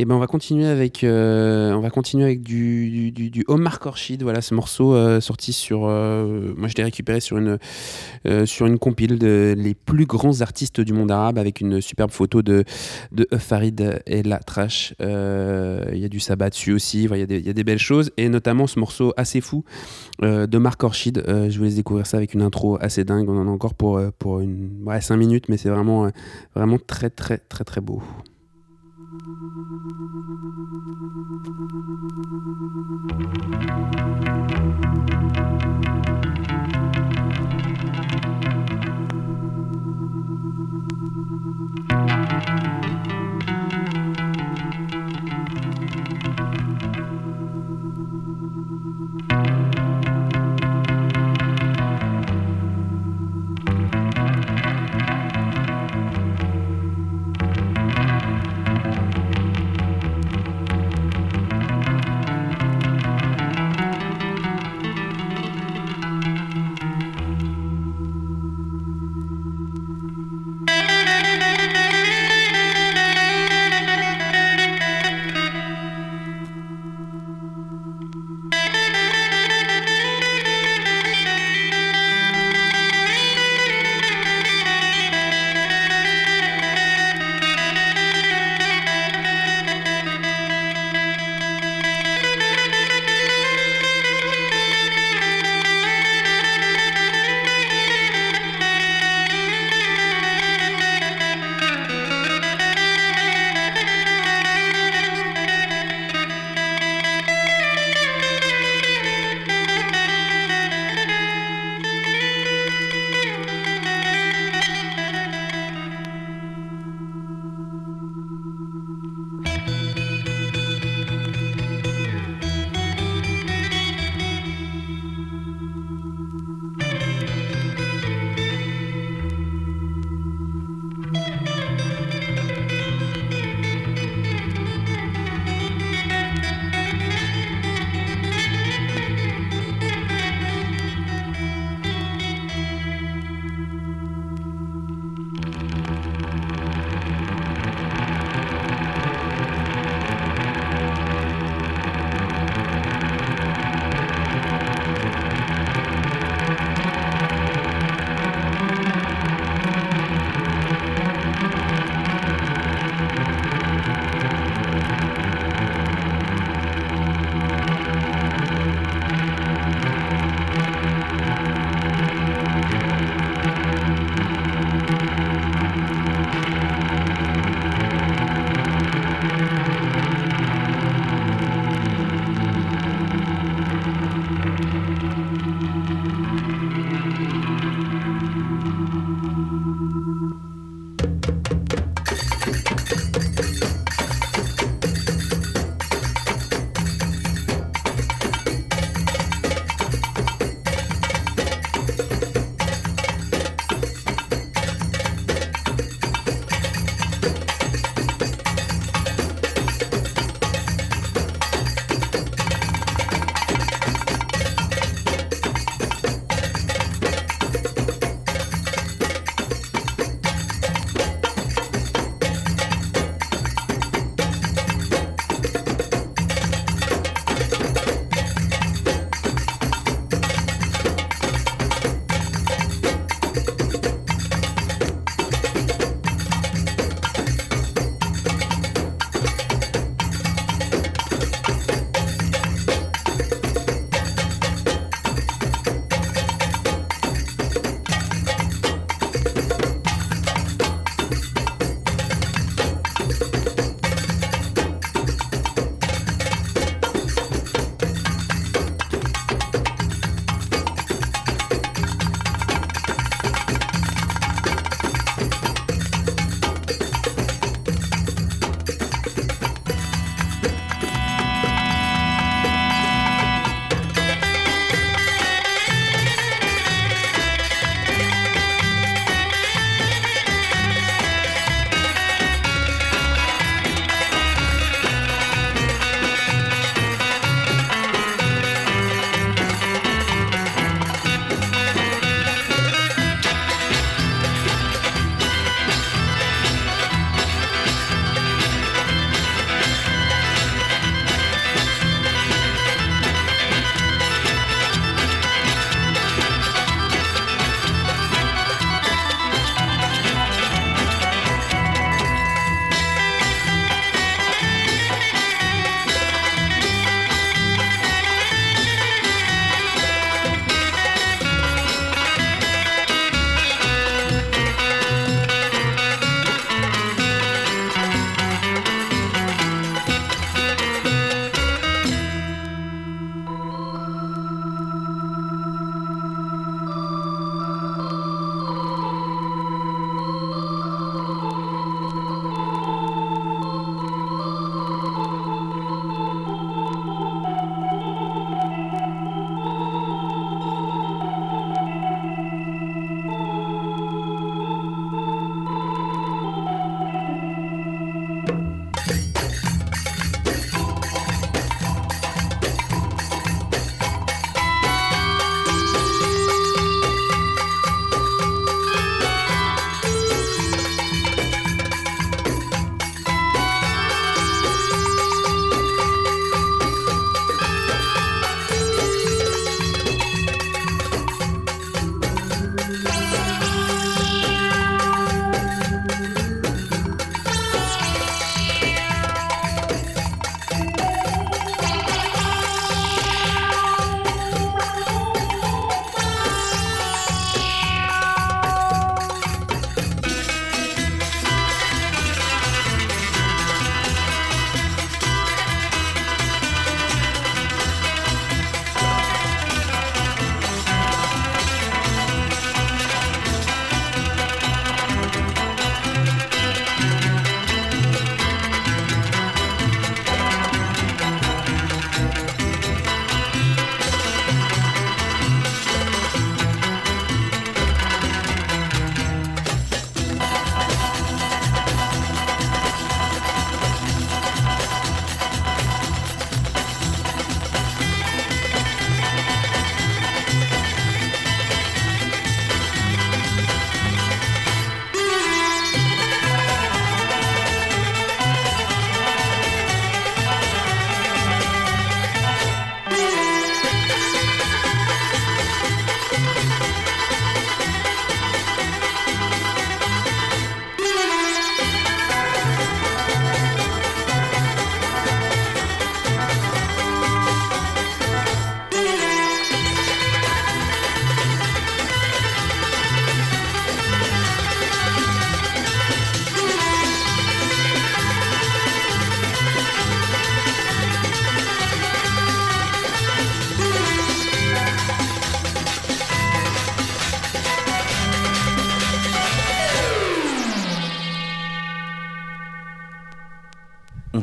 Et ben on va continuer avec euh, on va continuer avec du du, du, Omar Khorshid. Voilà ce morceau euh, sorti sur euh, moi je l'ai récupéré sur une sur compile de les plus grands artistes du monde arabe avec une superbe photo de Farid et la Trash. Il y a du sabbat dessus aussi. Il y a des il y a des belles choses. Et notamment ce morceau assez fou Khorshid. Euh, je vous laisse découvrir ça avec une intro assez dingue. On en a encore pour pour une ouais, 5 minutes mais c'est vraiment vraiment très très très très beau Thank you.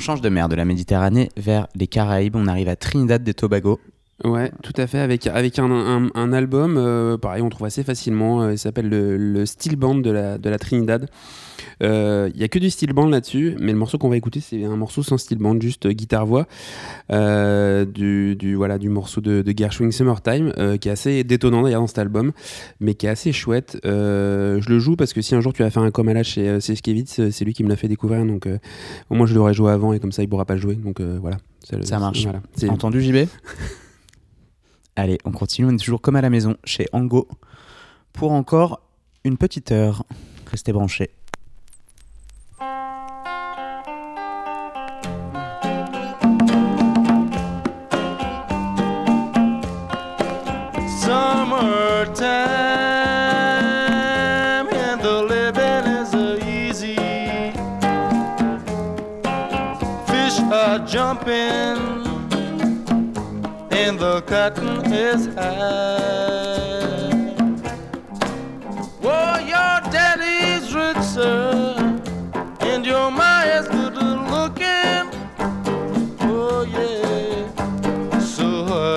Change de mer de la Méditerranée vers les Caraïbes. On arrive à Trinidad et Tobago. Ouais, tout à fait, avec, avec un, un- un album, euh, pareil, on trouve assez facilement, euh, il s'appelle le, le Steel Band de la, de la Trinidad. Euh, Il y a que du steel band là-dessus, mais le morceau qu'on va écouter, c'est un morceau sans steel band, juste euh, guitare-voix, euh, du, du, voilà, du morceau de, de Gershwin Summertime, euh, qui est assez détonnant d'ailleurs dans cet album, mais qui est assez chouette. Euh, je le joue parce que si un jour tu vas faire un coma là chez euh, Seskevitz, euh, c'est lui qui me l'a fait découvrir, donc euh, moi je l'aurais joué avant et comme ça il pourra pas le jouer, donc euh, voilà. Le- Ça marche. Voilà. C'est- Entendu, JB Allez, on continue. On est toujours comme à la maison chez Ango pour encore une petite heure. Restez branchés. Jumping and the cotton is high.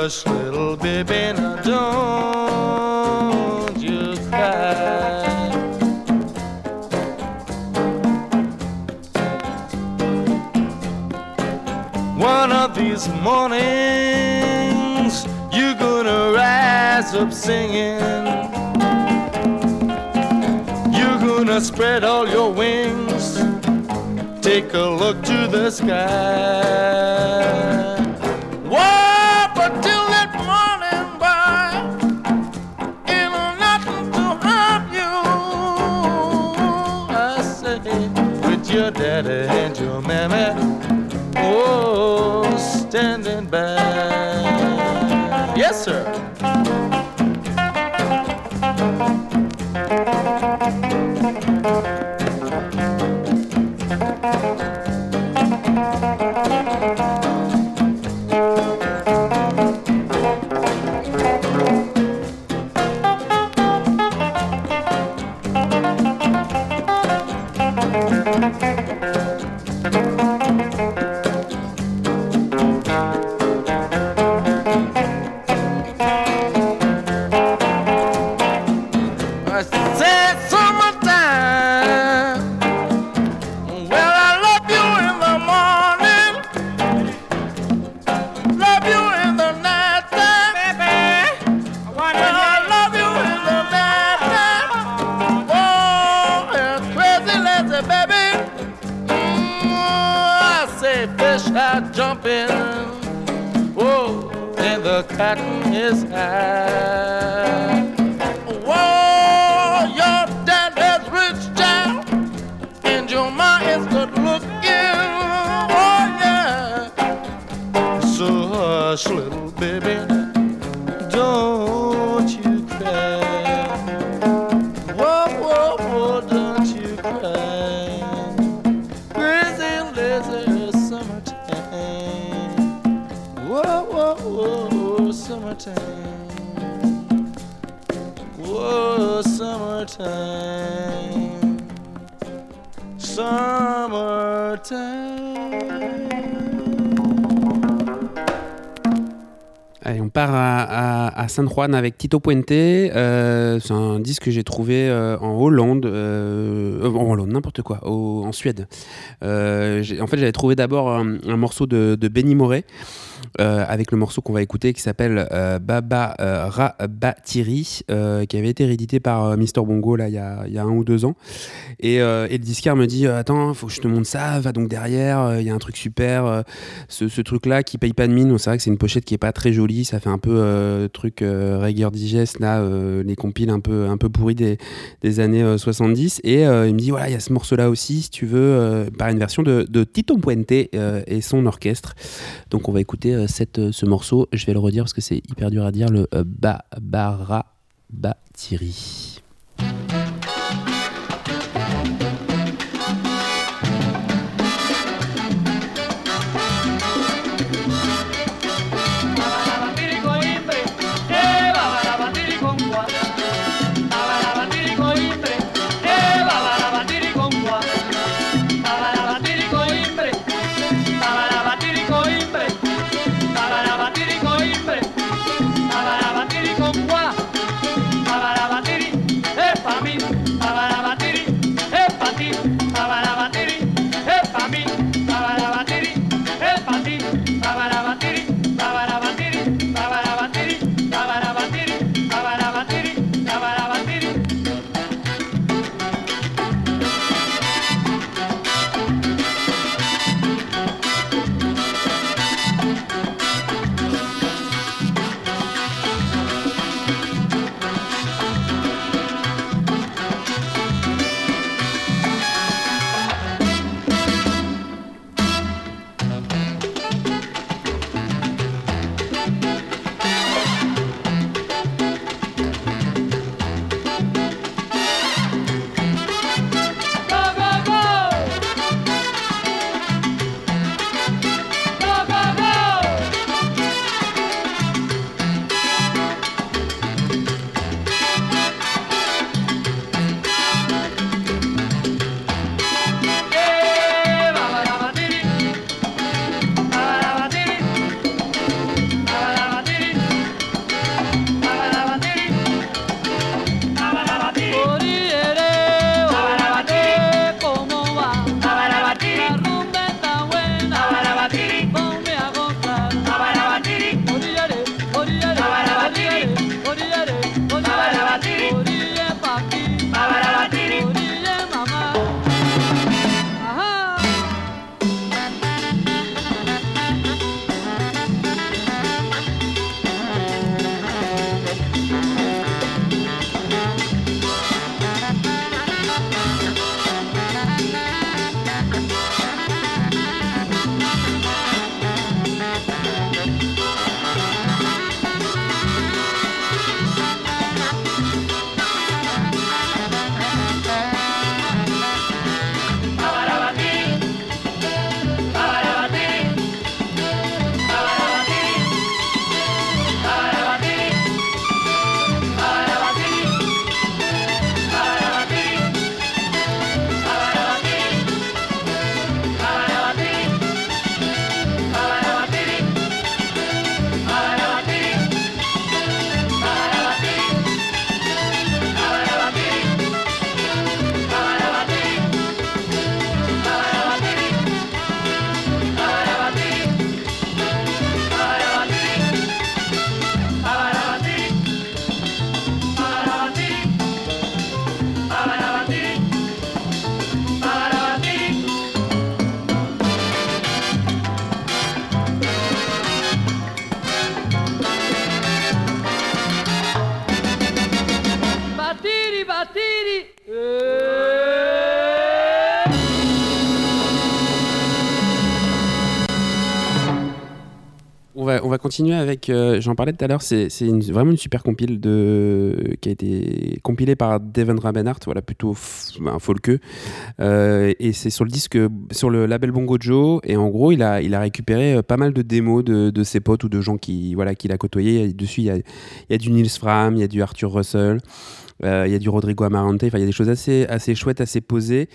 Hush, little baby, now don't you cry. One of these mornings, you're gonna rise up singing. You're gonna spread all your wings. Take a look to the sky. Daddy and your mammy, oh, standing by. Yes, sir. San Juan avec Tito Puente. Euh, c'est un disque que j'ai trouvé euh, en Hollande, euh, en Hollande, n'importe quoi, en Suède. En fait, j'avais trouvé d'abord un, morceau de, de Benny Moré. Euh, avec le morceau qu'on va écouter qui s'appelle euh, Baba euh, Rabatiri, qui avait été réédité par Mister Bongo là, il, y a, un ou deux ans. Et, le disquaire me dit Attends, faut que je te montre ça, va donc derrière, il y a un truc super. ce, truc-là qui paye pas de mine, c'est vrai que c'est une pochette qui est pas très jolie, ça fait un peu truc Rigueur Digest, là, les compiles un peu, un peu pourris des, des années euh, 70. Et il me dit Voilà, il y a ce morceau-là aussi, si tu veux, par une version de, de Tito Puente et son orchestre. Donc on va écouter euh, ce morceau, je vais le redire parce que c'est hyper dur à dire, le euh, Babara Batiri. Continuer avec, euh, j'en parlais tout à l'heure, c'est vraiment une super compile qui a été compilée par Devon Rabenhart, voilà, plutôt f- un folkeux. Euh, et c'est sur le disque, sur le label Bongo Joe. Et en gros, il a, récupéré euh, pas mal de démos de, ses potes ou de gens qui, voilà, qu'il a côtoyé. Dessus, il y a, du Nils Fram, il y a du Arthur Russell. euh, Il y a du Rodrigo Amarante, il y a des choses assez chouettes, assez posées.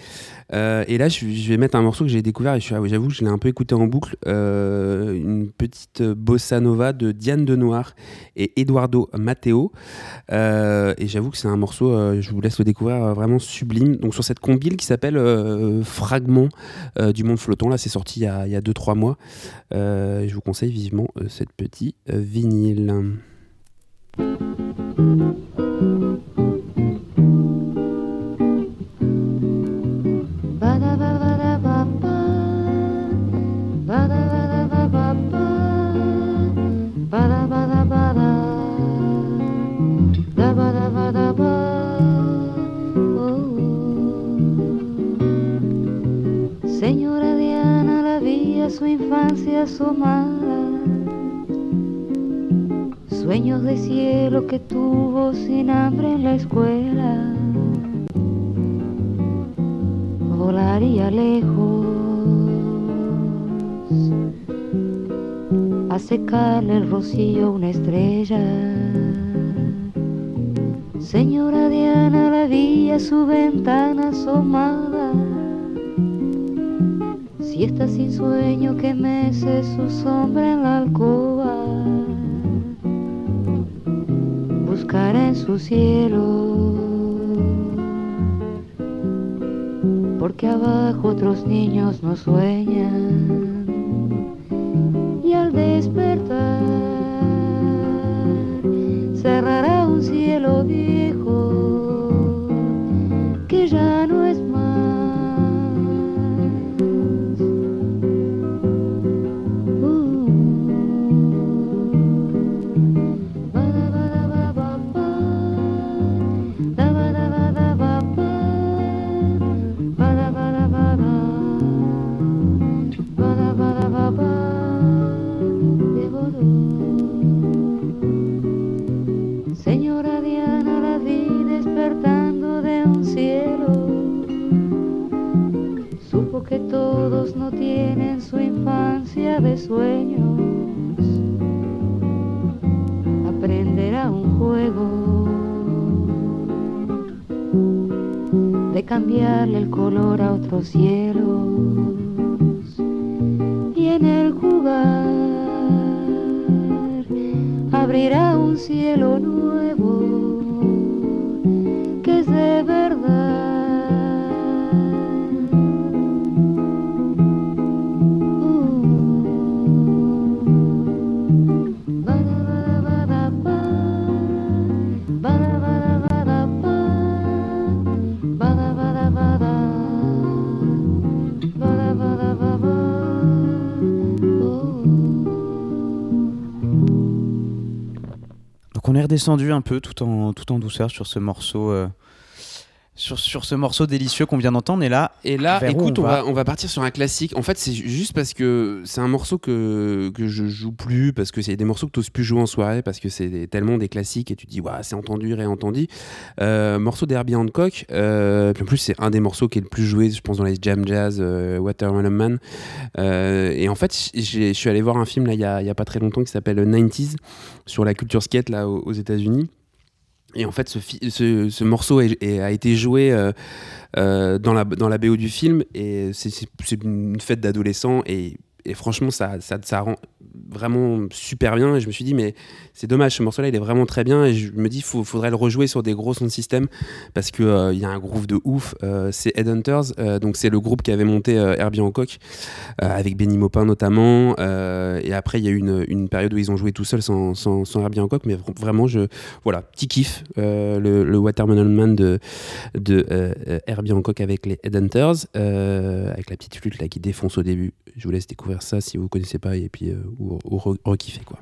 Euh, et là, je, vais mettre un morceau que j'ai découvert et je suis- ah j'avoue, je l'ai un peu écouté en boucle. euh, une petite bossa nova de Diane Denoir et Eduardo Matteo. Euh, et j'avoue que c'est un morceau, je vous laisse le découvrir, vraiment sublime. Donc sur cette compile qui s'appelle Fragment du monde flottant. Là, c'est sorti il y a 2-3 mois. Je vous conseille vivement cette petite vinyle. Sueños de cielo que tuvo sin hambre en la escuela. Volaría lejos a secarle el rocío una estrella. Niños no sueñan. Redescendu un peu tout en, tout en douceur sur ce morceau, euh, sur, sur ce morceau délicieux qu'on vient d'entendre. Et là, Et là, écoute, on on va va, on va partir sur un classique. En fait, c'est ju- juste parce que c'est un morceau que, que je joue plus, parce que c'est des morceaux que tu plus jouer en soirée, parce que c'est tellement des classiques et tu te dis, ouais, c'est entendu, réentendu. Euh, morceau d'Herbie Hancock. Euh, puis en plus, c'est un des morceaux qui est le plus joué, je pense, dans les jam jazz, euh, Watermelon Man. Euh, et en fait, je suis allé voir un film là, il y y a pas très longtemps qui s'appelle 90s sur la culture skate là, aux, aux États-Unis. Et en fait, ce, morceau a été joué euh, euh, dans, la, BO du film. Et c'est- une fête d'adolescents. Et, franchement, ça rend vraiment super bien. Et je me suis dit, mais c'est dommage, ce morceau-là, il est vraiment très bien. Et je me dis, il faudrait le rejouer sur des gros sons de système. Parce qu'il il y a un groove de ouf. Euh, c'est Headhunters. euh, donc, c'est le groupe qui avait monté euh, Herbie Hancock. euh, avec Benny Maupin notamment. Euh, et après, il y a eu une, période où ils ont joué tout seuls sans, sans, sans Herbie Hancock. Mais vr- vraiment, je, voilà, petit kiff. euh, le, le Watermelon Man de, de euh, euh, Herbie Hancock avec les Headhunters, euh, avec la petite flûte là qui défonce au début. Je vous laisse découvrir ça si vous connaissez pas et puis euh, ou, ou re- rekiffer quoi.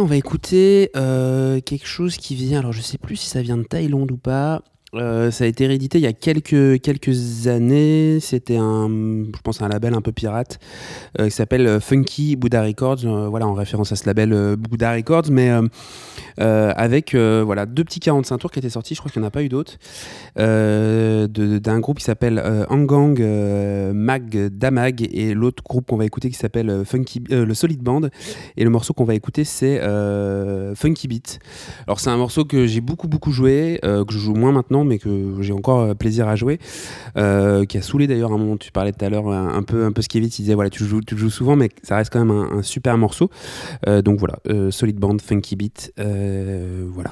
On va écouter euh, quelque chose qui vient. Alors, je sais plus si ça vient de Thaïlande ou pas. Euh, ça a été réédité il y a quelques, quelques années. C'était un, je pense, un label un peu pirate euh, qui s'appelle euh, Funky Buddha Records. voilà, en référence à ce label Buddha Records, mais avec voilà deux petits 45 tours qui étaient sortis. Je crois qu'il n'y en a pas eu d'autres. D'un groupe qui s'appelle Angang Mag Damag et l'autre groupe qu'on va écouter qui s'appelle Funky le Solid Band. Et le morceau qu'on va écouter c'est Funky Beat. Alors c'est un morceau que j'ai beaucoup beaucoup joué, que je joue moins maintenant, mais que j'ai encore euh, plaisir à jouer, euh, qui a saoulé d'ailleurs un moment. Tu parlais tout à l'heure un, peu un peu Skevitz, il disait voilà tu joues tu joues souvent, mais ça reste quand même un, super morceau. Euh, donc voilà, Solid Band, Funky Beat, voilà.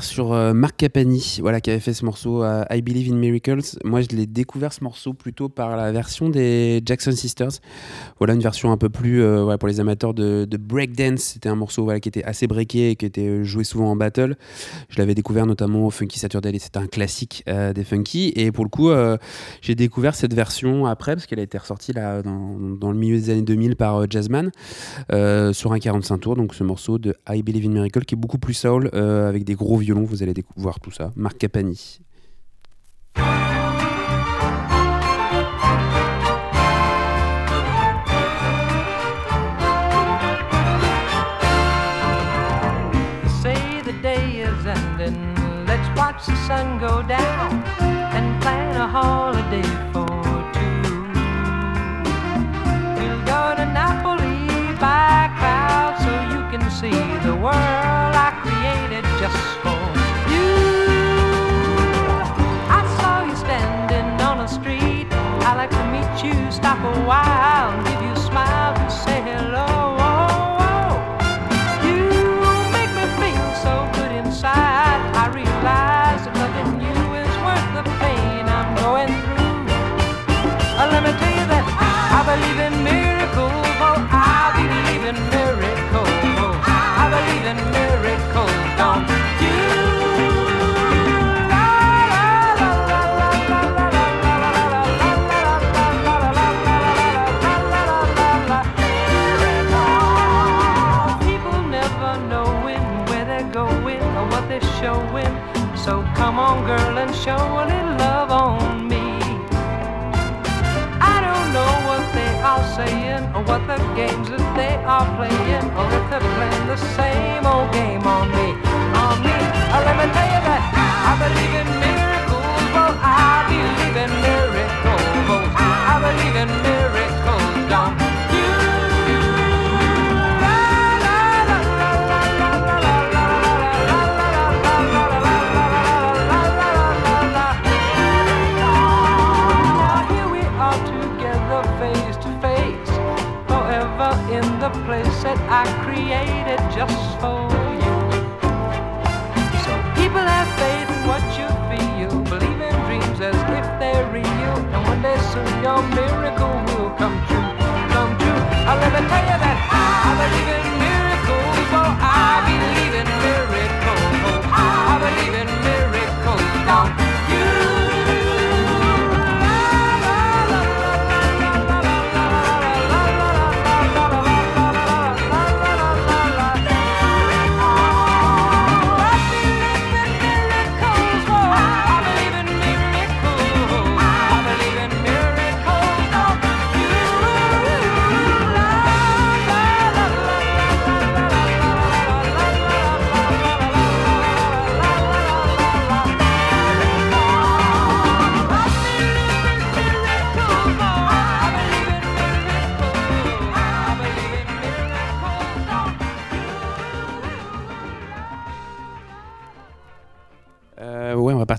Sur euh, Marc Capani, voilà, qui avait fait ce morceau euh, I Believe in Miracles. Moi, je l'ai découvert ce morceau plutôt par la version des Jackson Sisters. Voilà, une version un peu plus euh, pour les amateurs de, breakdance. C'était un morceau qui était assez breaké et qui était euh, joué souvent en battle. Je l'avais découvert notamment au Funky Saturday. C'était un classique euh, des Funky. Et pour le coup, euh, j'ai découvert cette version après parce qu'elle a été ressortie là, dans, le milieu des années 2000 par euh, Jazzman sur un 45 tours. Donc ce morceau de I Believe in Miracle qui est beaucoup plus soul avec des gros violons. Vous allez découvrir tout ça. Marc Capani.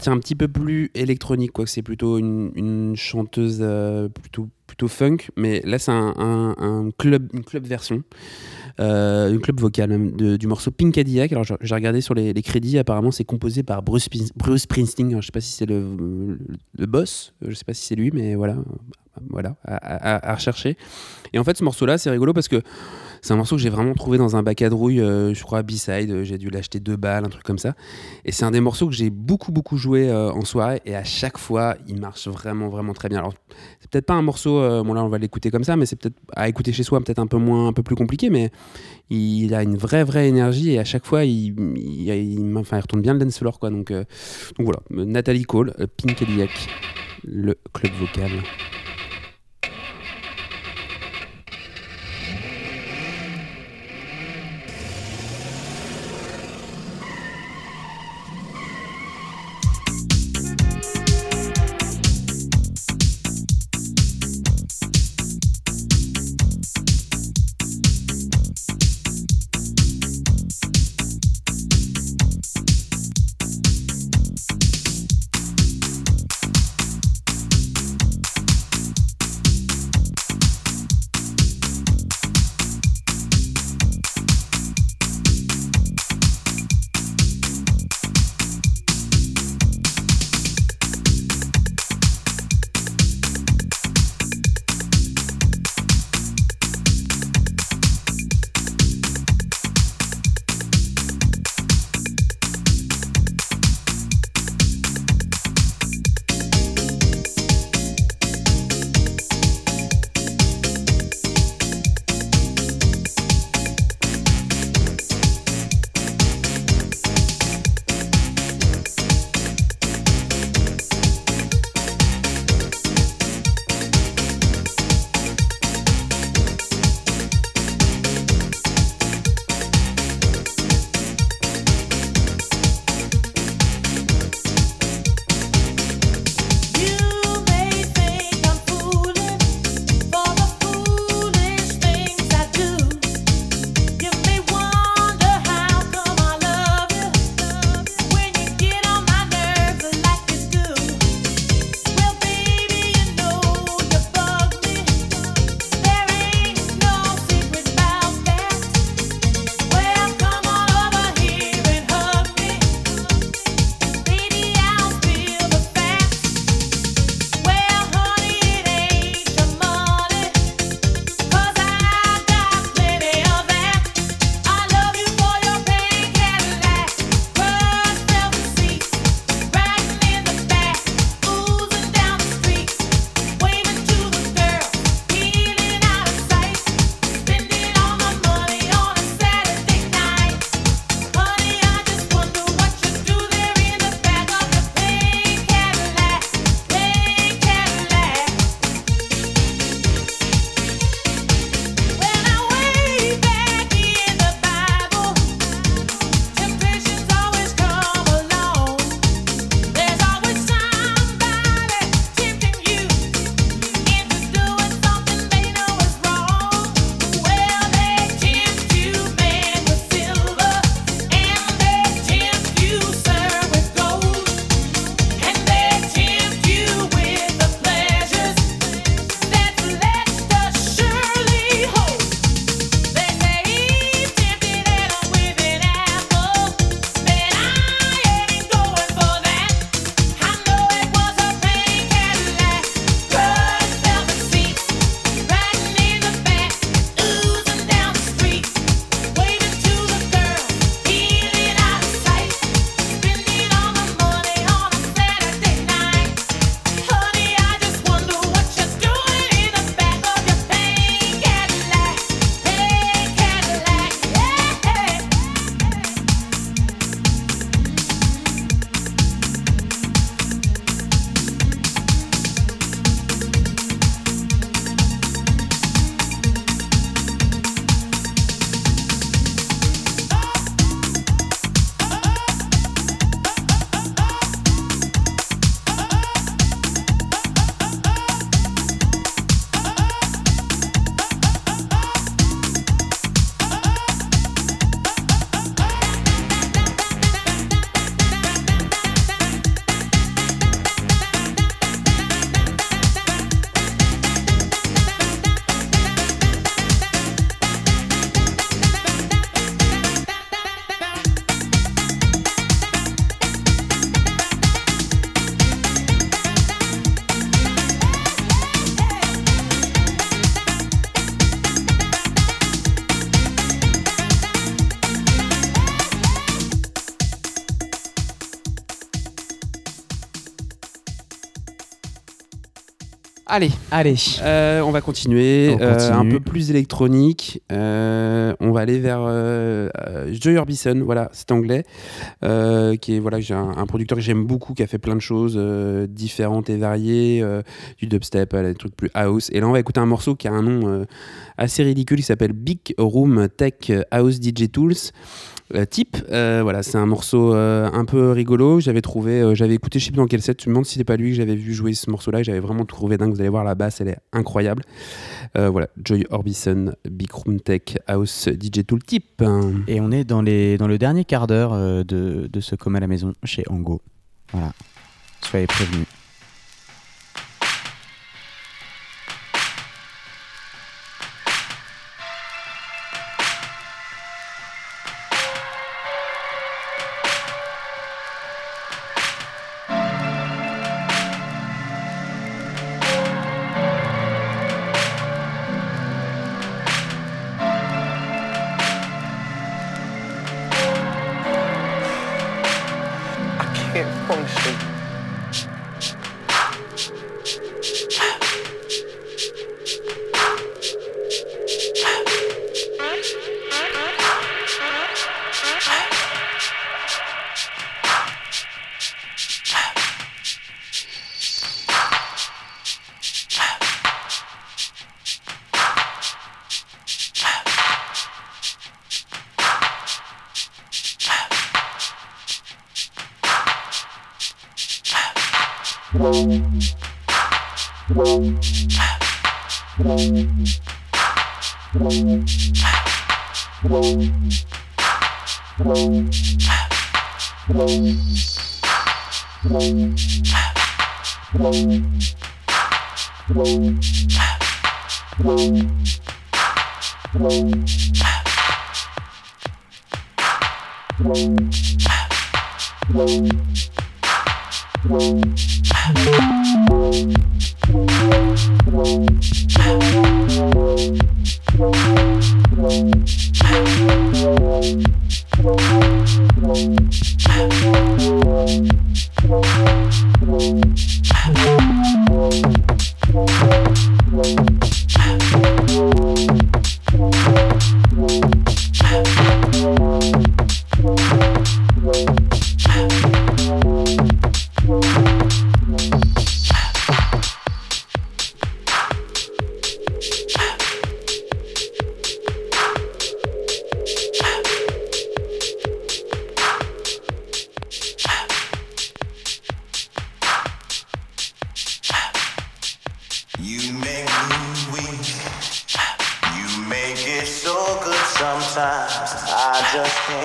Partir un petit peu plus électronique, quoi. C'est plutôt une, chanteuse euh, plutôt, plutôt funk, mais là c'est un, club, une club version, euh, une club vocale du morceau Pink Cadillac. Alors j'ai regardé sur les, crédits, apparemment c'est composé par Bruce, Bruce Springsteen. Je sais pas si c'est le, le, le boss, je sais pas si c'est lui, mais voilà, voilà, à, rechercher. Et en fait, ce morceau-là, c'est rigolo parce que c'est un morceau que j'ai vraiment trouvé dans un bac à drouille, euh, je crois B-side, euh, j'ai dû l'acheter deux balles, un truc comme ça. Et c'est un des morceaux que j'ai beaucoup, beaucoup joué euh, en soirée et à chaque fois, il marche vraiment, vraiment très bien. Alors, c'est peut-être pas un morceau, bon là, on va l'écouter comme ça, mais c'est peut-être à écouter chez soi, peut-être un peu moins, un peu plus compliqué, mais il a une vraie, vraie énergie et à chaque fois, il, il, enfin, il retourne bien le dance floor, quoi. Donc, donc voilà, Nathalie Cole, Pink Cadillac, le club vocal. you Allez, euh, on va continuer. On euh, un peu plus électronique. Euh, on va aller vers Joy Orbison, voilà, c'est anglais. qui est, voilà, j'ai un, un producteur que j'aime beaucoup, qui a fait plein de choses différentes et variées. du dubstep, à des trucs plus house. Et là, on va écouter un morceau qui a un nom assez ridicule qui s'appelle Big Room Tech House DJ Tools. Euh, type, euh, voilà, c'est un morceau euh, un peu rigolo. J'avais trouvé, j'avais écouté, je sais dans quel set. Tu me demandes si c'était pas lui que j'avais vu jouer ce morceau-là. J'avais vraiment trouvé dingue. Vous allez voir la basse, elle est incroyable. Voilà, Joy Orbison, Big Room Tech House DJ Tool type. Et on est dans, les, dans le dernier quart d'heure de, de ce comme à la maison chez Ango. Voilà. Soyez prévenus.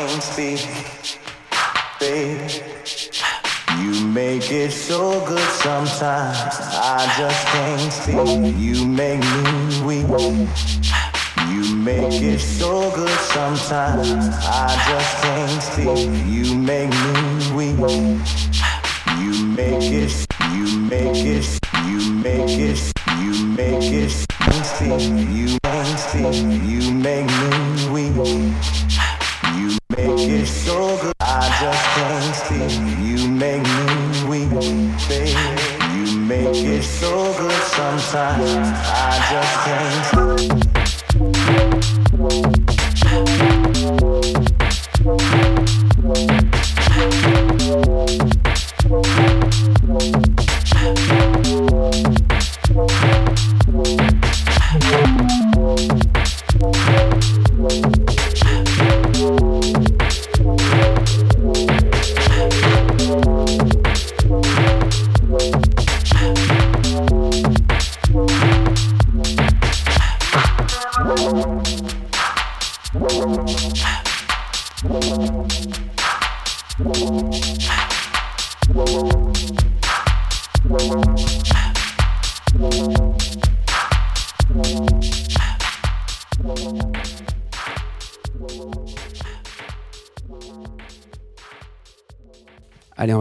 Can't speak, babe. You make it so good sometimes. I just can't speak. You make me weak. You make it so good sometimes. I just can't speak. You make me weak. You make it, you make it, you make it, you make it. You make speak. You make me weak. You make it so good. I just can't speak. You make me weak, baby. You make it so good sometimes. I just can't.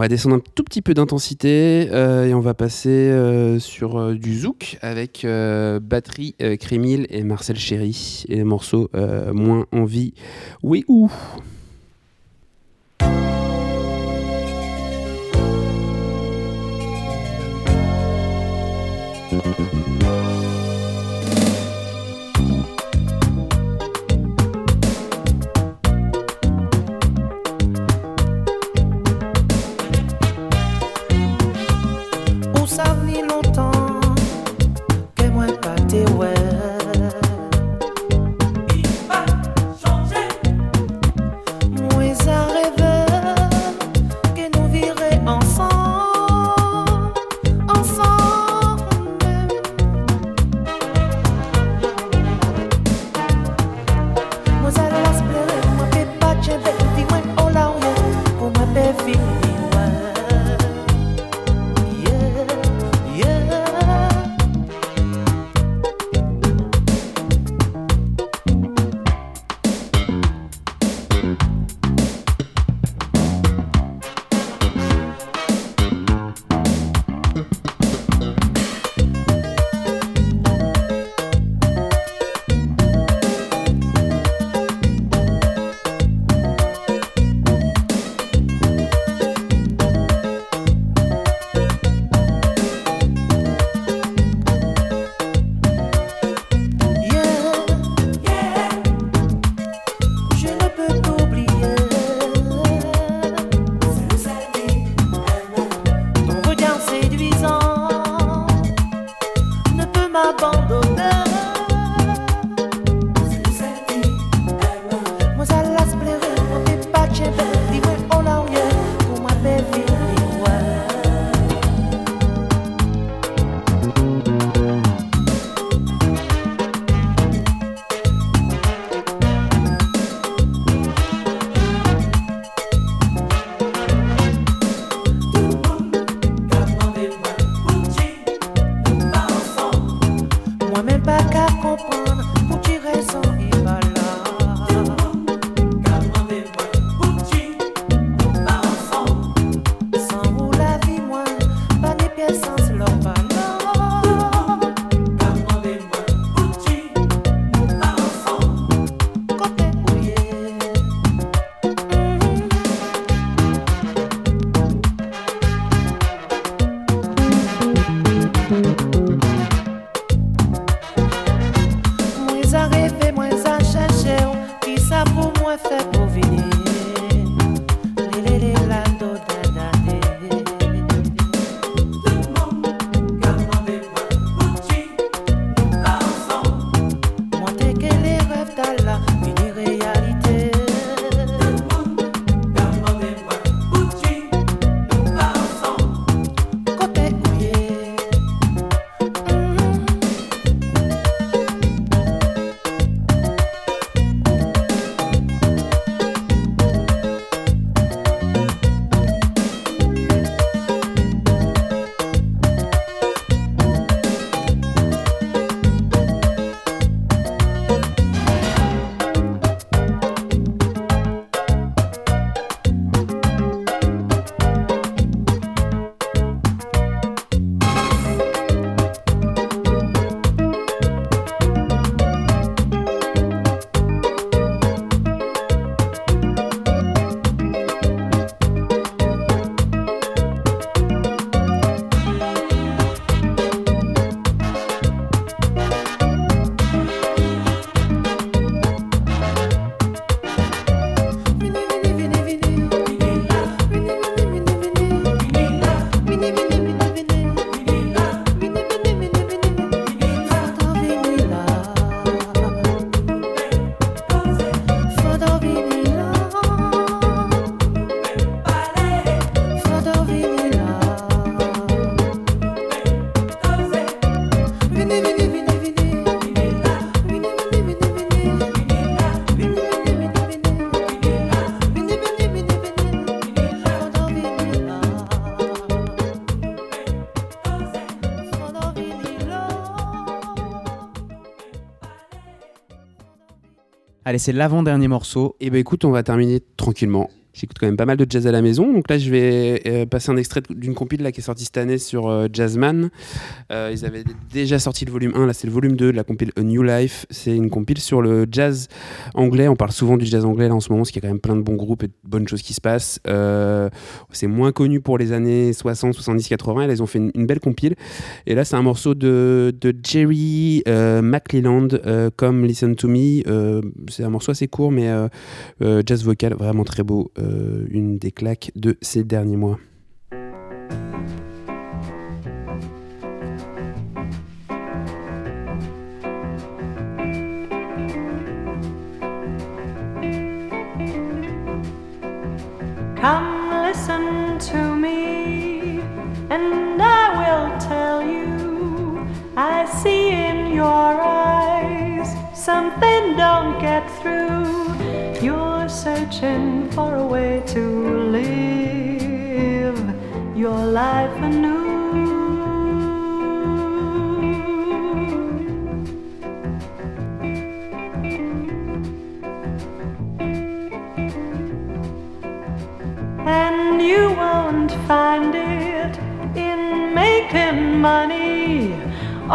Descendre un tout petit peu d'intensité euh, et on va passer euh, sur euh, du zouk avec Batterie, Crémil et Marcel Chéry et les morceaux Moins Envie. Oui ou? Allez, c'est l'avant-dernier morceau. Et ben écoute, on va terminer tranquillement. J'écoute quand même pas mal de jazz à la maison. Donc là, je vais euh, passer un extrait d'une compile là, qui est sortie cette année sur euh, Jazzman. Euh, ils avaient déjà sorti le volume 1, là c'est le volume 2 de la compile A New Life. C'est une compile sur le jazz anglais. On parle souvent du jazz anglais là en ce moment, parce qu'il y a quand même plein de bons groupes et de bonnes choses qui se passent. Euh, c'est moins connu pour les années 60, 70, 80. Et là, ils ont fait une, belle compile. Et là, c'est un morceau de, Jerry euh, McLeland, euh, comme Listen to Me. C'est un morceau assez court, mais jazz vocal vraiment très beau. Une des claques de ces derniers mois. Come listen to me, and I will tell you. I see in your eyes something don't get through. You're searching for a way to live your life anew. You won't find it in making money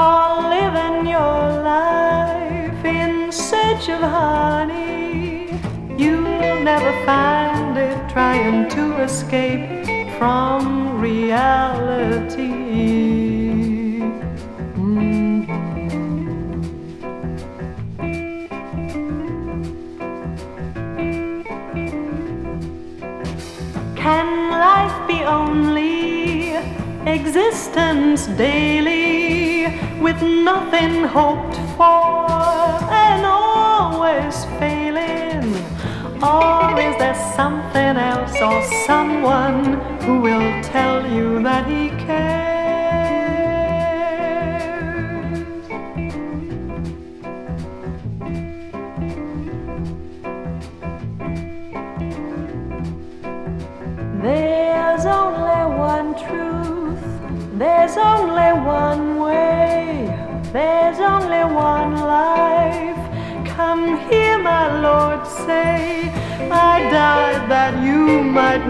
or living your life in search of honey. You'll never find it trying to escape from reality. Existence daily with nothing hoped for and always failing? Or is there something else or someone who will tell you that he cares?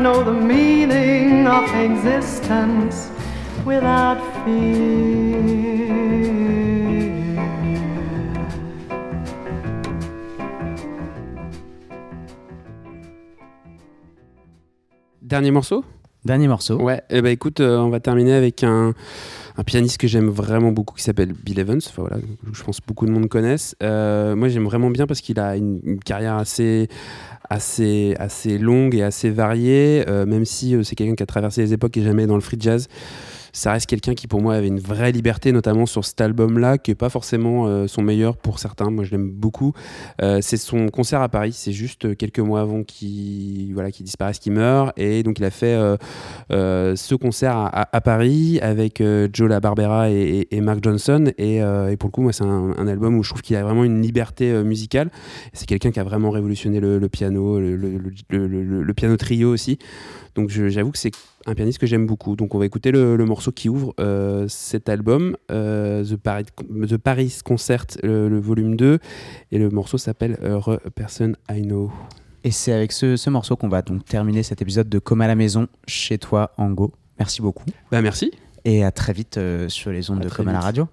Know the meaning of existence without fear. Dernier morceau? Dernier morceau. Ouais, eh ben écoute, euh, on va terminer avec un, un pianiste que j'aime vraiment beaucoup qui s'appelle Bill Evans. Enfin voilà, je pense que beaucoup de monde connaissent. Euh, moi, j'aime vraiment bien parce qu'il a une, une carrière assez, assez, assez longue et assez variée. euh, même si euh, c'est quelqu'un qui a traversé les époques et jamais dans le free jazz. Ça reste quelqu'un qui pour moi avait une vraie liberté, notamment sur cet album-là, qui est pas forcément euh, son meilleur pour certains. Moi, je l'aime beaucoup. Euh, c'est son concert à Paris. C'est juste quelques mois avant qu'il voilà, disparaisse, qu'il meure. Et donc, il a fait euh, euh, ce concert à, Paris avec euh, Joe La Barbera et, Mark Johnson. Et, euh, pour le coup, moi, c'est un, album où je trouve qu'il a vraiment une liberté euh, musicale. C'est quelqu'un qui a vraiment révolutionné le, piano, le piano trio aussi. Donc, j'avoue que c'est un pianiste que j'aime beaucoup. Donc, on va écouter le, le morceau qui ouvre euh, cet album, euh, The, Paris, The Paris Concert, le, le volume 2. Et le morceau s'appelle euh, Person I Know. Et c'est avec ce, ce morceau qu'on va donc terminer cet épisode de Comme à la maison, chez toi, Ango. Merci beaucoup. Bah, merci. Et à très vite euh, sur les ondes À de Comme à la radio.